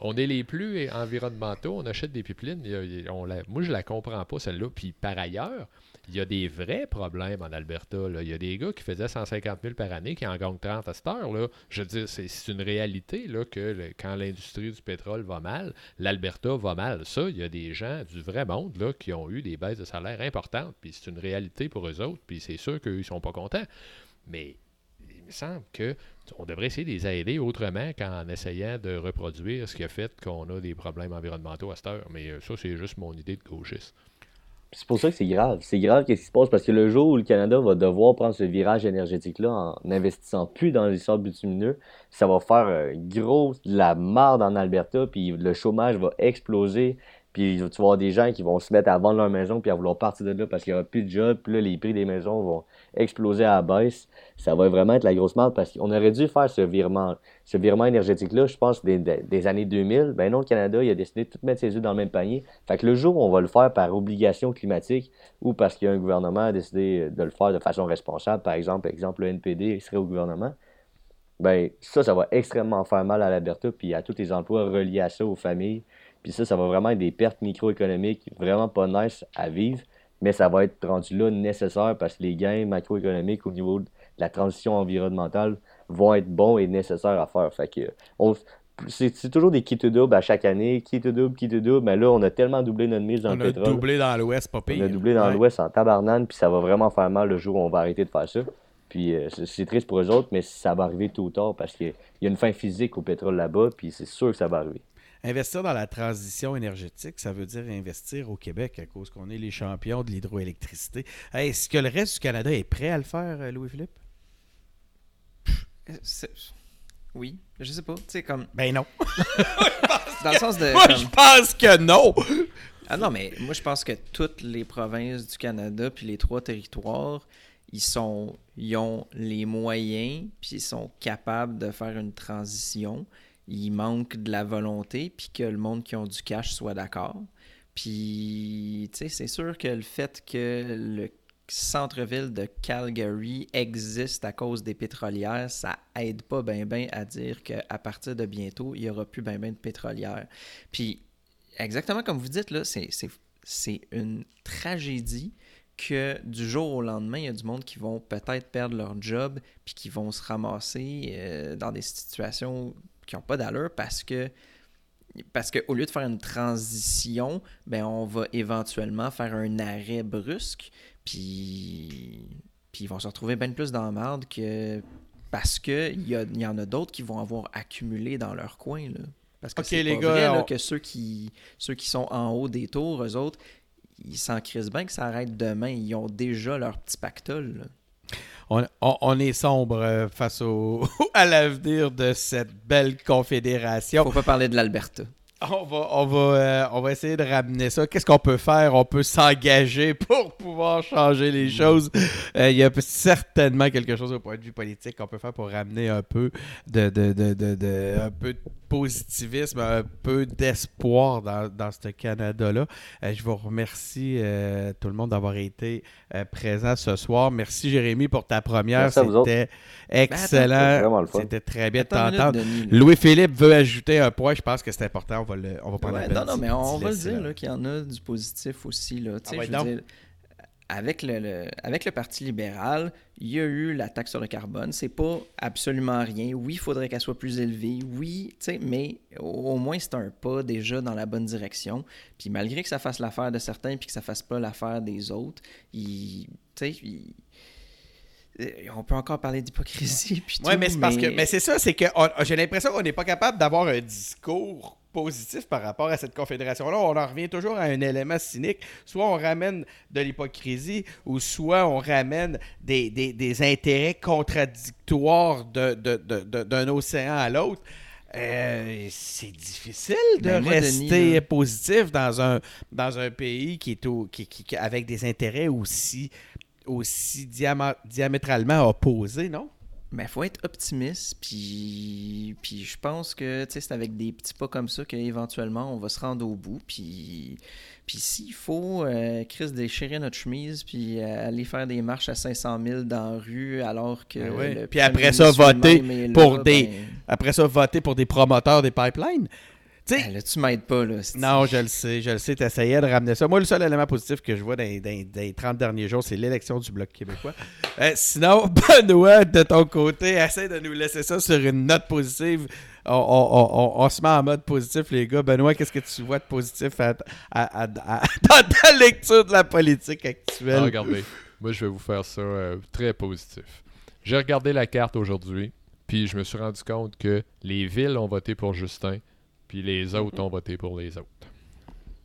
on est les plus environnementaux, on achète des pipelines. il y a- on la- moi, je la comprends pas, celle-là. Puis par ailleurs, il y a des vrais problèmes en Alberta. Il y a des gars qui faisaient 150 000 par année qui en gagnent 30 à cette heure. Je veux dire, c'est une réalité que quand l'industrie du pétrole va mal, l'Alberta va mal. Ça, il y a des gens du vrai monde qui ont eu des baisses de salaire importantes. Puis c'est une réalité pour eux autres. Puis c'est sûr qu'eux, ils sont pas contents. Mais il me semble que on devrait essayer de les aider autrement qu'en essayant de reproduire ce qui a fait qu'on a des problèmes environnementaux à cette heure. Mais euh, ça, c'est juste mon idée de gauchiste. C'est pour ça que c'est grave. C'est grave qu'est-ce qui se passe parce que le jour où le Canada va devoir prendre ce virage énergétique-là en n'investissant plus dans les sables bitumineux, ça va faire euh, gros de la marde en Alberta, puis le chômage va exploser. Puis tu vas avoir des gens qui vont se mettre à vendre leur maison puis à vouloir partir de là parce qu'il n'y aura plus de job. Puis là, les prix des maisons vont exploser à la baisse. Ça va vraiment être la grosse marde parce qu'on aurait dû faire ce virement, ce virement énergétique-là, je pense, des, des- des années 2000. Ben non, le Canada, il a décidé de tout mettre ses œufs dans le même panier. Fait que le jour où on va le faire par obligation climatique ou parce qu'il y a un gouvernement a décidé de le faire de façon responsable, par exemple, exemple le NPD serait au gouvernement, ben ça, ça va extrêmement faire mal à l'Alberta puis à tous les emplois reliés à ça, aux familles. Puis ça, ça va vraiment être des pertes microéconomiques vraiment pas nice à vivre, mais ça va être rendu là nécessaire parce que les gains macroéconomiques au niveau de la transition environnementale vont être bons et nécessaires à faire. Fait que on- c'est toujours des kits doubles à chaque année, kits doubles, kits doubles, mais là, on a tellement doublé notre mise dans On le a pétrole. doublé dans l'Ouest, pas On a doublé dans Ouais. l'Ouest en tabarnane, puis ça va vraiment faire mal le jour où on va arrêter de faire ça. Puis euh, c'est c'est triste pour eux autres, mais ça va arriver tôt ou tard parce qu'il y a une fin physique au pétrole là-bas, puis c'est sûr que ça va arriver. Investir dans la transition énergétique, ça veut dire investir au Québec à cause qu'on est les champions de l'hydroélectricité. Est-ce que le reste du Canada est prêt à le faire, euh, Louis-Philippe? Oui, je sais pas. Tu sais, comme. Ben non. Dans le sens de. Moi, comme- je pense que non. Ah non, mais moi, je pense que toutes les provinces du Canada, puis les trois territoires, ils, sont, ils ont les moyens, puis ils sont capables de faire une transition. Il manque de la volonté, puis que le monde qui ont du cash soit d'accord. Puis, tu sais, c'est sûr que le fait que le centre-ville de Calgary existe à cause des pétrolières, ça aide pas ben ben à dire qu'à partir de bientôt, il y aura plus ben ben de pétrolières. Puis, exactement comme vous dites, là, c'est une tragédie que du jour au lendemain, il y a du monde qui vont peut-être perdre leur job puis qui vont se ramasser euh, dans des situations qui n'ont pas d'allure parce que parce qu'au lieu de faire une transition, ben on va éventuellement faire un arrêt brusque, puis, puis ils vont se retrouver bien plus dans la merde que parce qu'il y, a- y en a d'autres qui vont avoir accumulé dans leur coin. Là. Parce que c'est les pas gars, vrai, là, on- que ceux qui, ceux qui sont en haut des tours, eux autres, ils s'en crisent bien que ça arrête demain. Ils ont déjà leur petit pactole. là. On, on- on est sombre euh, face au, à l'avenir de cette belle confédération. Faut pas parler de l'Alberta. On va, on, va, euh, on va essayer de ramener ça. Qu'est-ce qu'on peut faire? On peut s'engager pour pouvoir changer les choses. Euh, Il y a certainement quelque chose au point de vue politique qu'on peut faire pour ramener un peu de, de, de, de- de- un peu de positivisme, un peu d'espoir dans, dans ce Canada-là. Euh, je vous remercie tout le monde d'avoir été euh, présent ce soir. Merci Jérémy pour ta première. C'était C'était excellent. vraiment le fun. C'était très bien de Attends t'entendre. Louis-Philippe veut ajouter un point. Je pense que c'est important. On va, le, on va prendre Ouais, la peine non, non, mais on va le dire qu'il y en a du positif aussi. Là. Tu sais, Ah ouais, je veux dire, avec, le, le- avec le Parti libéral, il y a eu la taxe sur le carbone. C'est pas absolument rien. Oui, il faudrait qu'elle soit plus élevée. Oui, mais au, au moins, c'est un pas déjà dans la bonne direction. Puis malgré que ça fasse l'affaire de certains puis que ça fasse pas l'affaire des autres, il, il- euh, on peut encore parler d'hypocrisie. Oui, mais c'est parce que mais c'est ça, c'est que j'ai l'impression qu'on n'est pas capable d'avoir un discours positif par rapport à cette confédération-là. On en revient toujours à un élément cynique. Soit on ramène de l'hypocrisie, ou soit on ramène des, des- des intérêts contradictoires de- de- de- de- d'un océan à l'autre. Euh, c'est difficile de Ben, moi, rester Denis, là- positif dans un, dans un pays qui est au- qui, qui- avec des intérêts aussi, diamétralement opposés, non? Mais il faut être optimiste, puis, puis je pense que c'est avec des petits pas comme ça qu'éventuellement on va se rendre au bout. Puis, puis s'il faut, euh, Chris, déchirer notre chemise, puis euh, aller faire des marches à 500 000 dans la rue alors que. Ben le Puis après ça, voter pour là, des- ben, Après ça, voter pour des promoteurs des pipelines. Tu Tu sais, là, tu m'aides pas, là. Non, je le sais, je le sais, t'essayais de ramener ça. Moi, le seul élément positif que je vois dans, dans- dans les 30 derniers jours, c'est l'élection du Bloc québécois. Euh, sinon, Benoît, de ton côté, essaie de nous laisser ça sur une note positive. On, on- on- on se met en mode positif, les gars. Benoît, qu'est-ce que tu vois de positif à- à- à- à- dans ta lecture de la politique actuelle? Ah, regardez, moi je vais vous faire ça euh, très positif. J'ai regardé la carte aujourd'hui, puis je me suis rendu compte que les villes ont voté pour Justin, puis les autres ont voté pour les autres.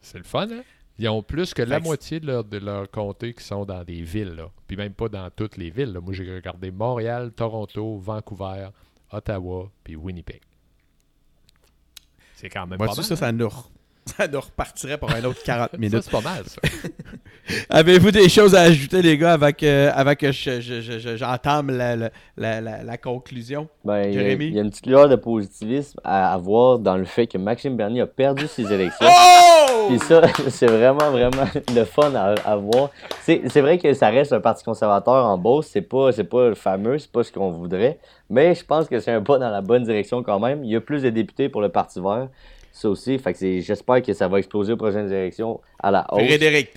C'est le fun, hein? Ils ont plus que la Fait moitié de leur, de leur comté qui sont dans des villes, là. Puis même pas dans toutes les villes. là. Moi, j'ai regardé Montréal, Toronto, Vancouver, Ottawa, puis Winnipeg. C'est quand même Moi, pas mal. ça, ça nous, ça nous repartirait pour un autre 40 Ça, minutes. c'est pas mal, ça. Avez-vous des choses à ajouter, les gars, avant que, avant que je- je- je- je- j'entame la, la- la- la- la conclusion? Ben, il y, a, Jérémy? il y a une petite lueur de positivisme à avoir dans le fait que Maxime Bernier a perdu ses élections. Oh! Puis ça, c'est vraiment, vraiment le fun à, à voir. C'est c'est vrai que ça reste un parti conservateur en Beauce. C'est pas, c'est pas fameux, c'est pas ce qu'on voudrait. Mais je pense que c'est un pas dans la bonne direction quand même. Il y a plus de députés pour le Parti vert. Ça aussi. Fait que j'espère que ça va exploser aux prochaines élections à la hausse. Frédéric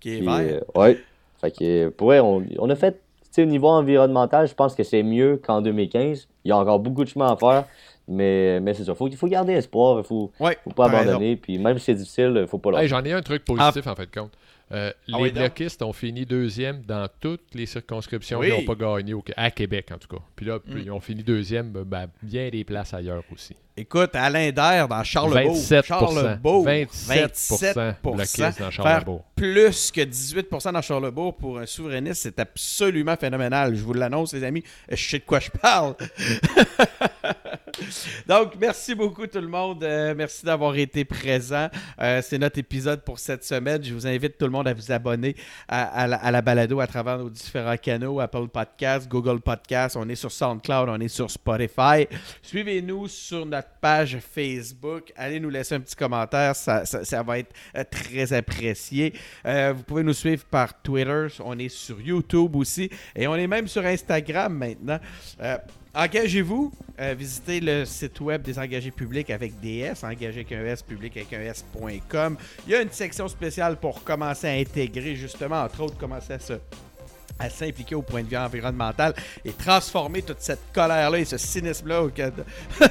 qui est vert. euh, ouais. Fait que, euh, pour vrai, on, on a fait, tu sais, au niveau environnemental, je pense que c'est mieux qu'en 2015. Il y a encore beaucoup de chemin à faire, mais, mais c'est ça. Il faut garder espoir, il faut, Ouais, faut pas abandonner. Puis même si c'est difficile, il faut pas Hey, lâcher. J'en ai un truc positif en fait compte. Euh, Ah les oui, bloquistes ont fini deuxième dans toutes les circonscriptions Oui. qui n'ont pas gagné au- à Québec en tout cas. Puis là, Mm. ils ont fini deuxième ben, ben, bien des places ailleurs aussi. Écoute, Alain Dair dans Charlebourg. 27 Charlebourg. 27 bloquistes dans Faire Charlebourg. plus que 18% dans Charlebourg pour un souverainiste, c'est absolument phénoménal. Je vous l'annonce, les amis. Je sais de quoi je parle. Donc, merci beaucoup tout le monde. Euh, merci d'avoir été présent. Euh, c'est notre épisode pour cette semaine. Je vous invite tout le monde à vous abonner à, la, balado à travers nos différents canaux, Apple Podcasts, Google Podcasts. On est sur SoundCloud, on est sur Spotify. Suivez-nous sur notre page Facebook. Allez nous laisser un petit commentaire. Ça, va être euh, très apprécié. Vous pouvez nous suivre par Twitter. On est sur YouTube aussi. Et on est même sur Instagram maintenant. Engagez-vous, Euh, visitez le site web des engagés publics avec DS, engagé avec un S, public avec un S.com. Il y a une section spéciale pour commencer à intégrer, justement, entre autres, commencer à se à s'impliquer au point de vue environnemental et transformer toute cette colère-là et ce cynisme-là auquel-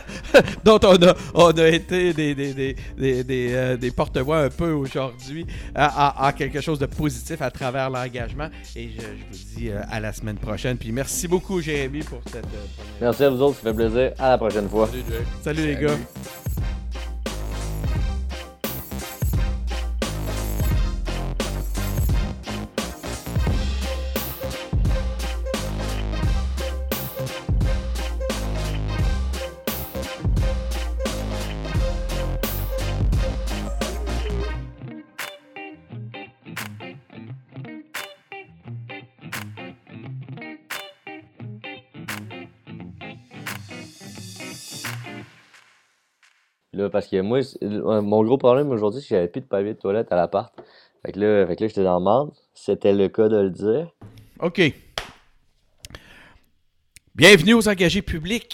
dont on a, on a été des, des, des, des, des, euh, des porte-voix un peu aujourd'hui à, à- à quelque chose de positif à travers l'engagement. Et je, je vous dis euh, à la semaine prochaine. Puis merci beaucoup, Jérémy, pour cette. euh, Merci à vous autres, ça fait plaisir. À la prochaine fois. Salut, Jay. Salut, les gars. Parce que moi, mon gros problème aujourd'hui, c'est que j'avais plus de papier de toilette à l'appart. Fait que là, fait que là j'étais dans le marde. C'était le cas de le dire. OK. Bienvenue aux engagés publics.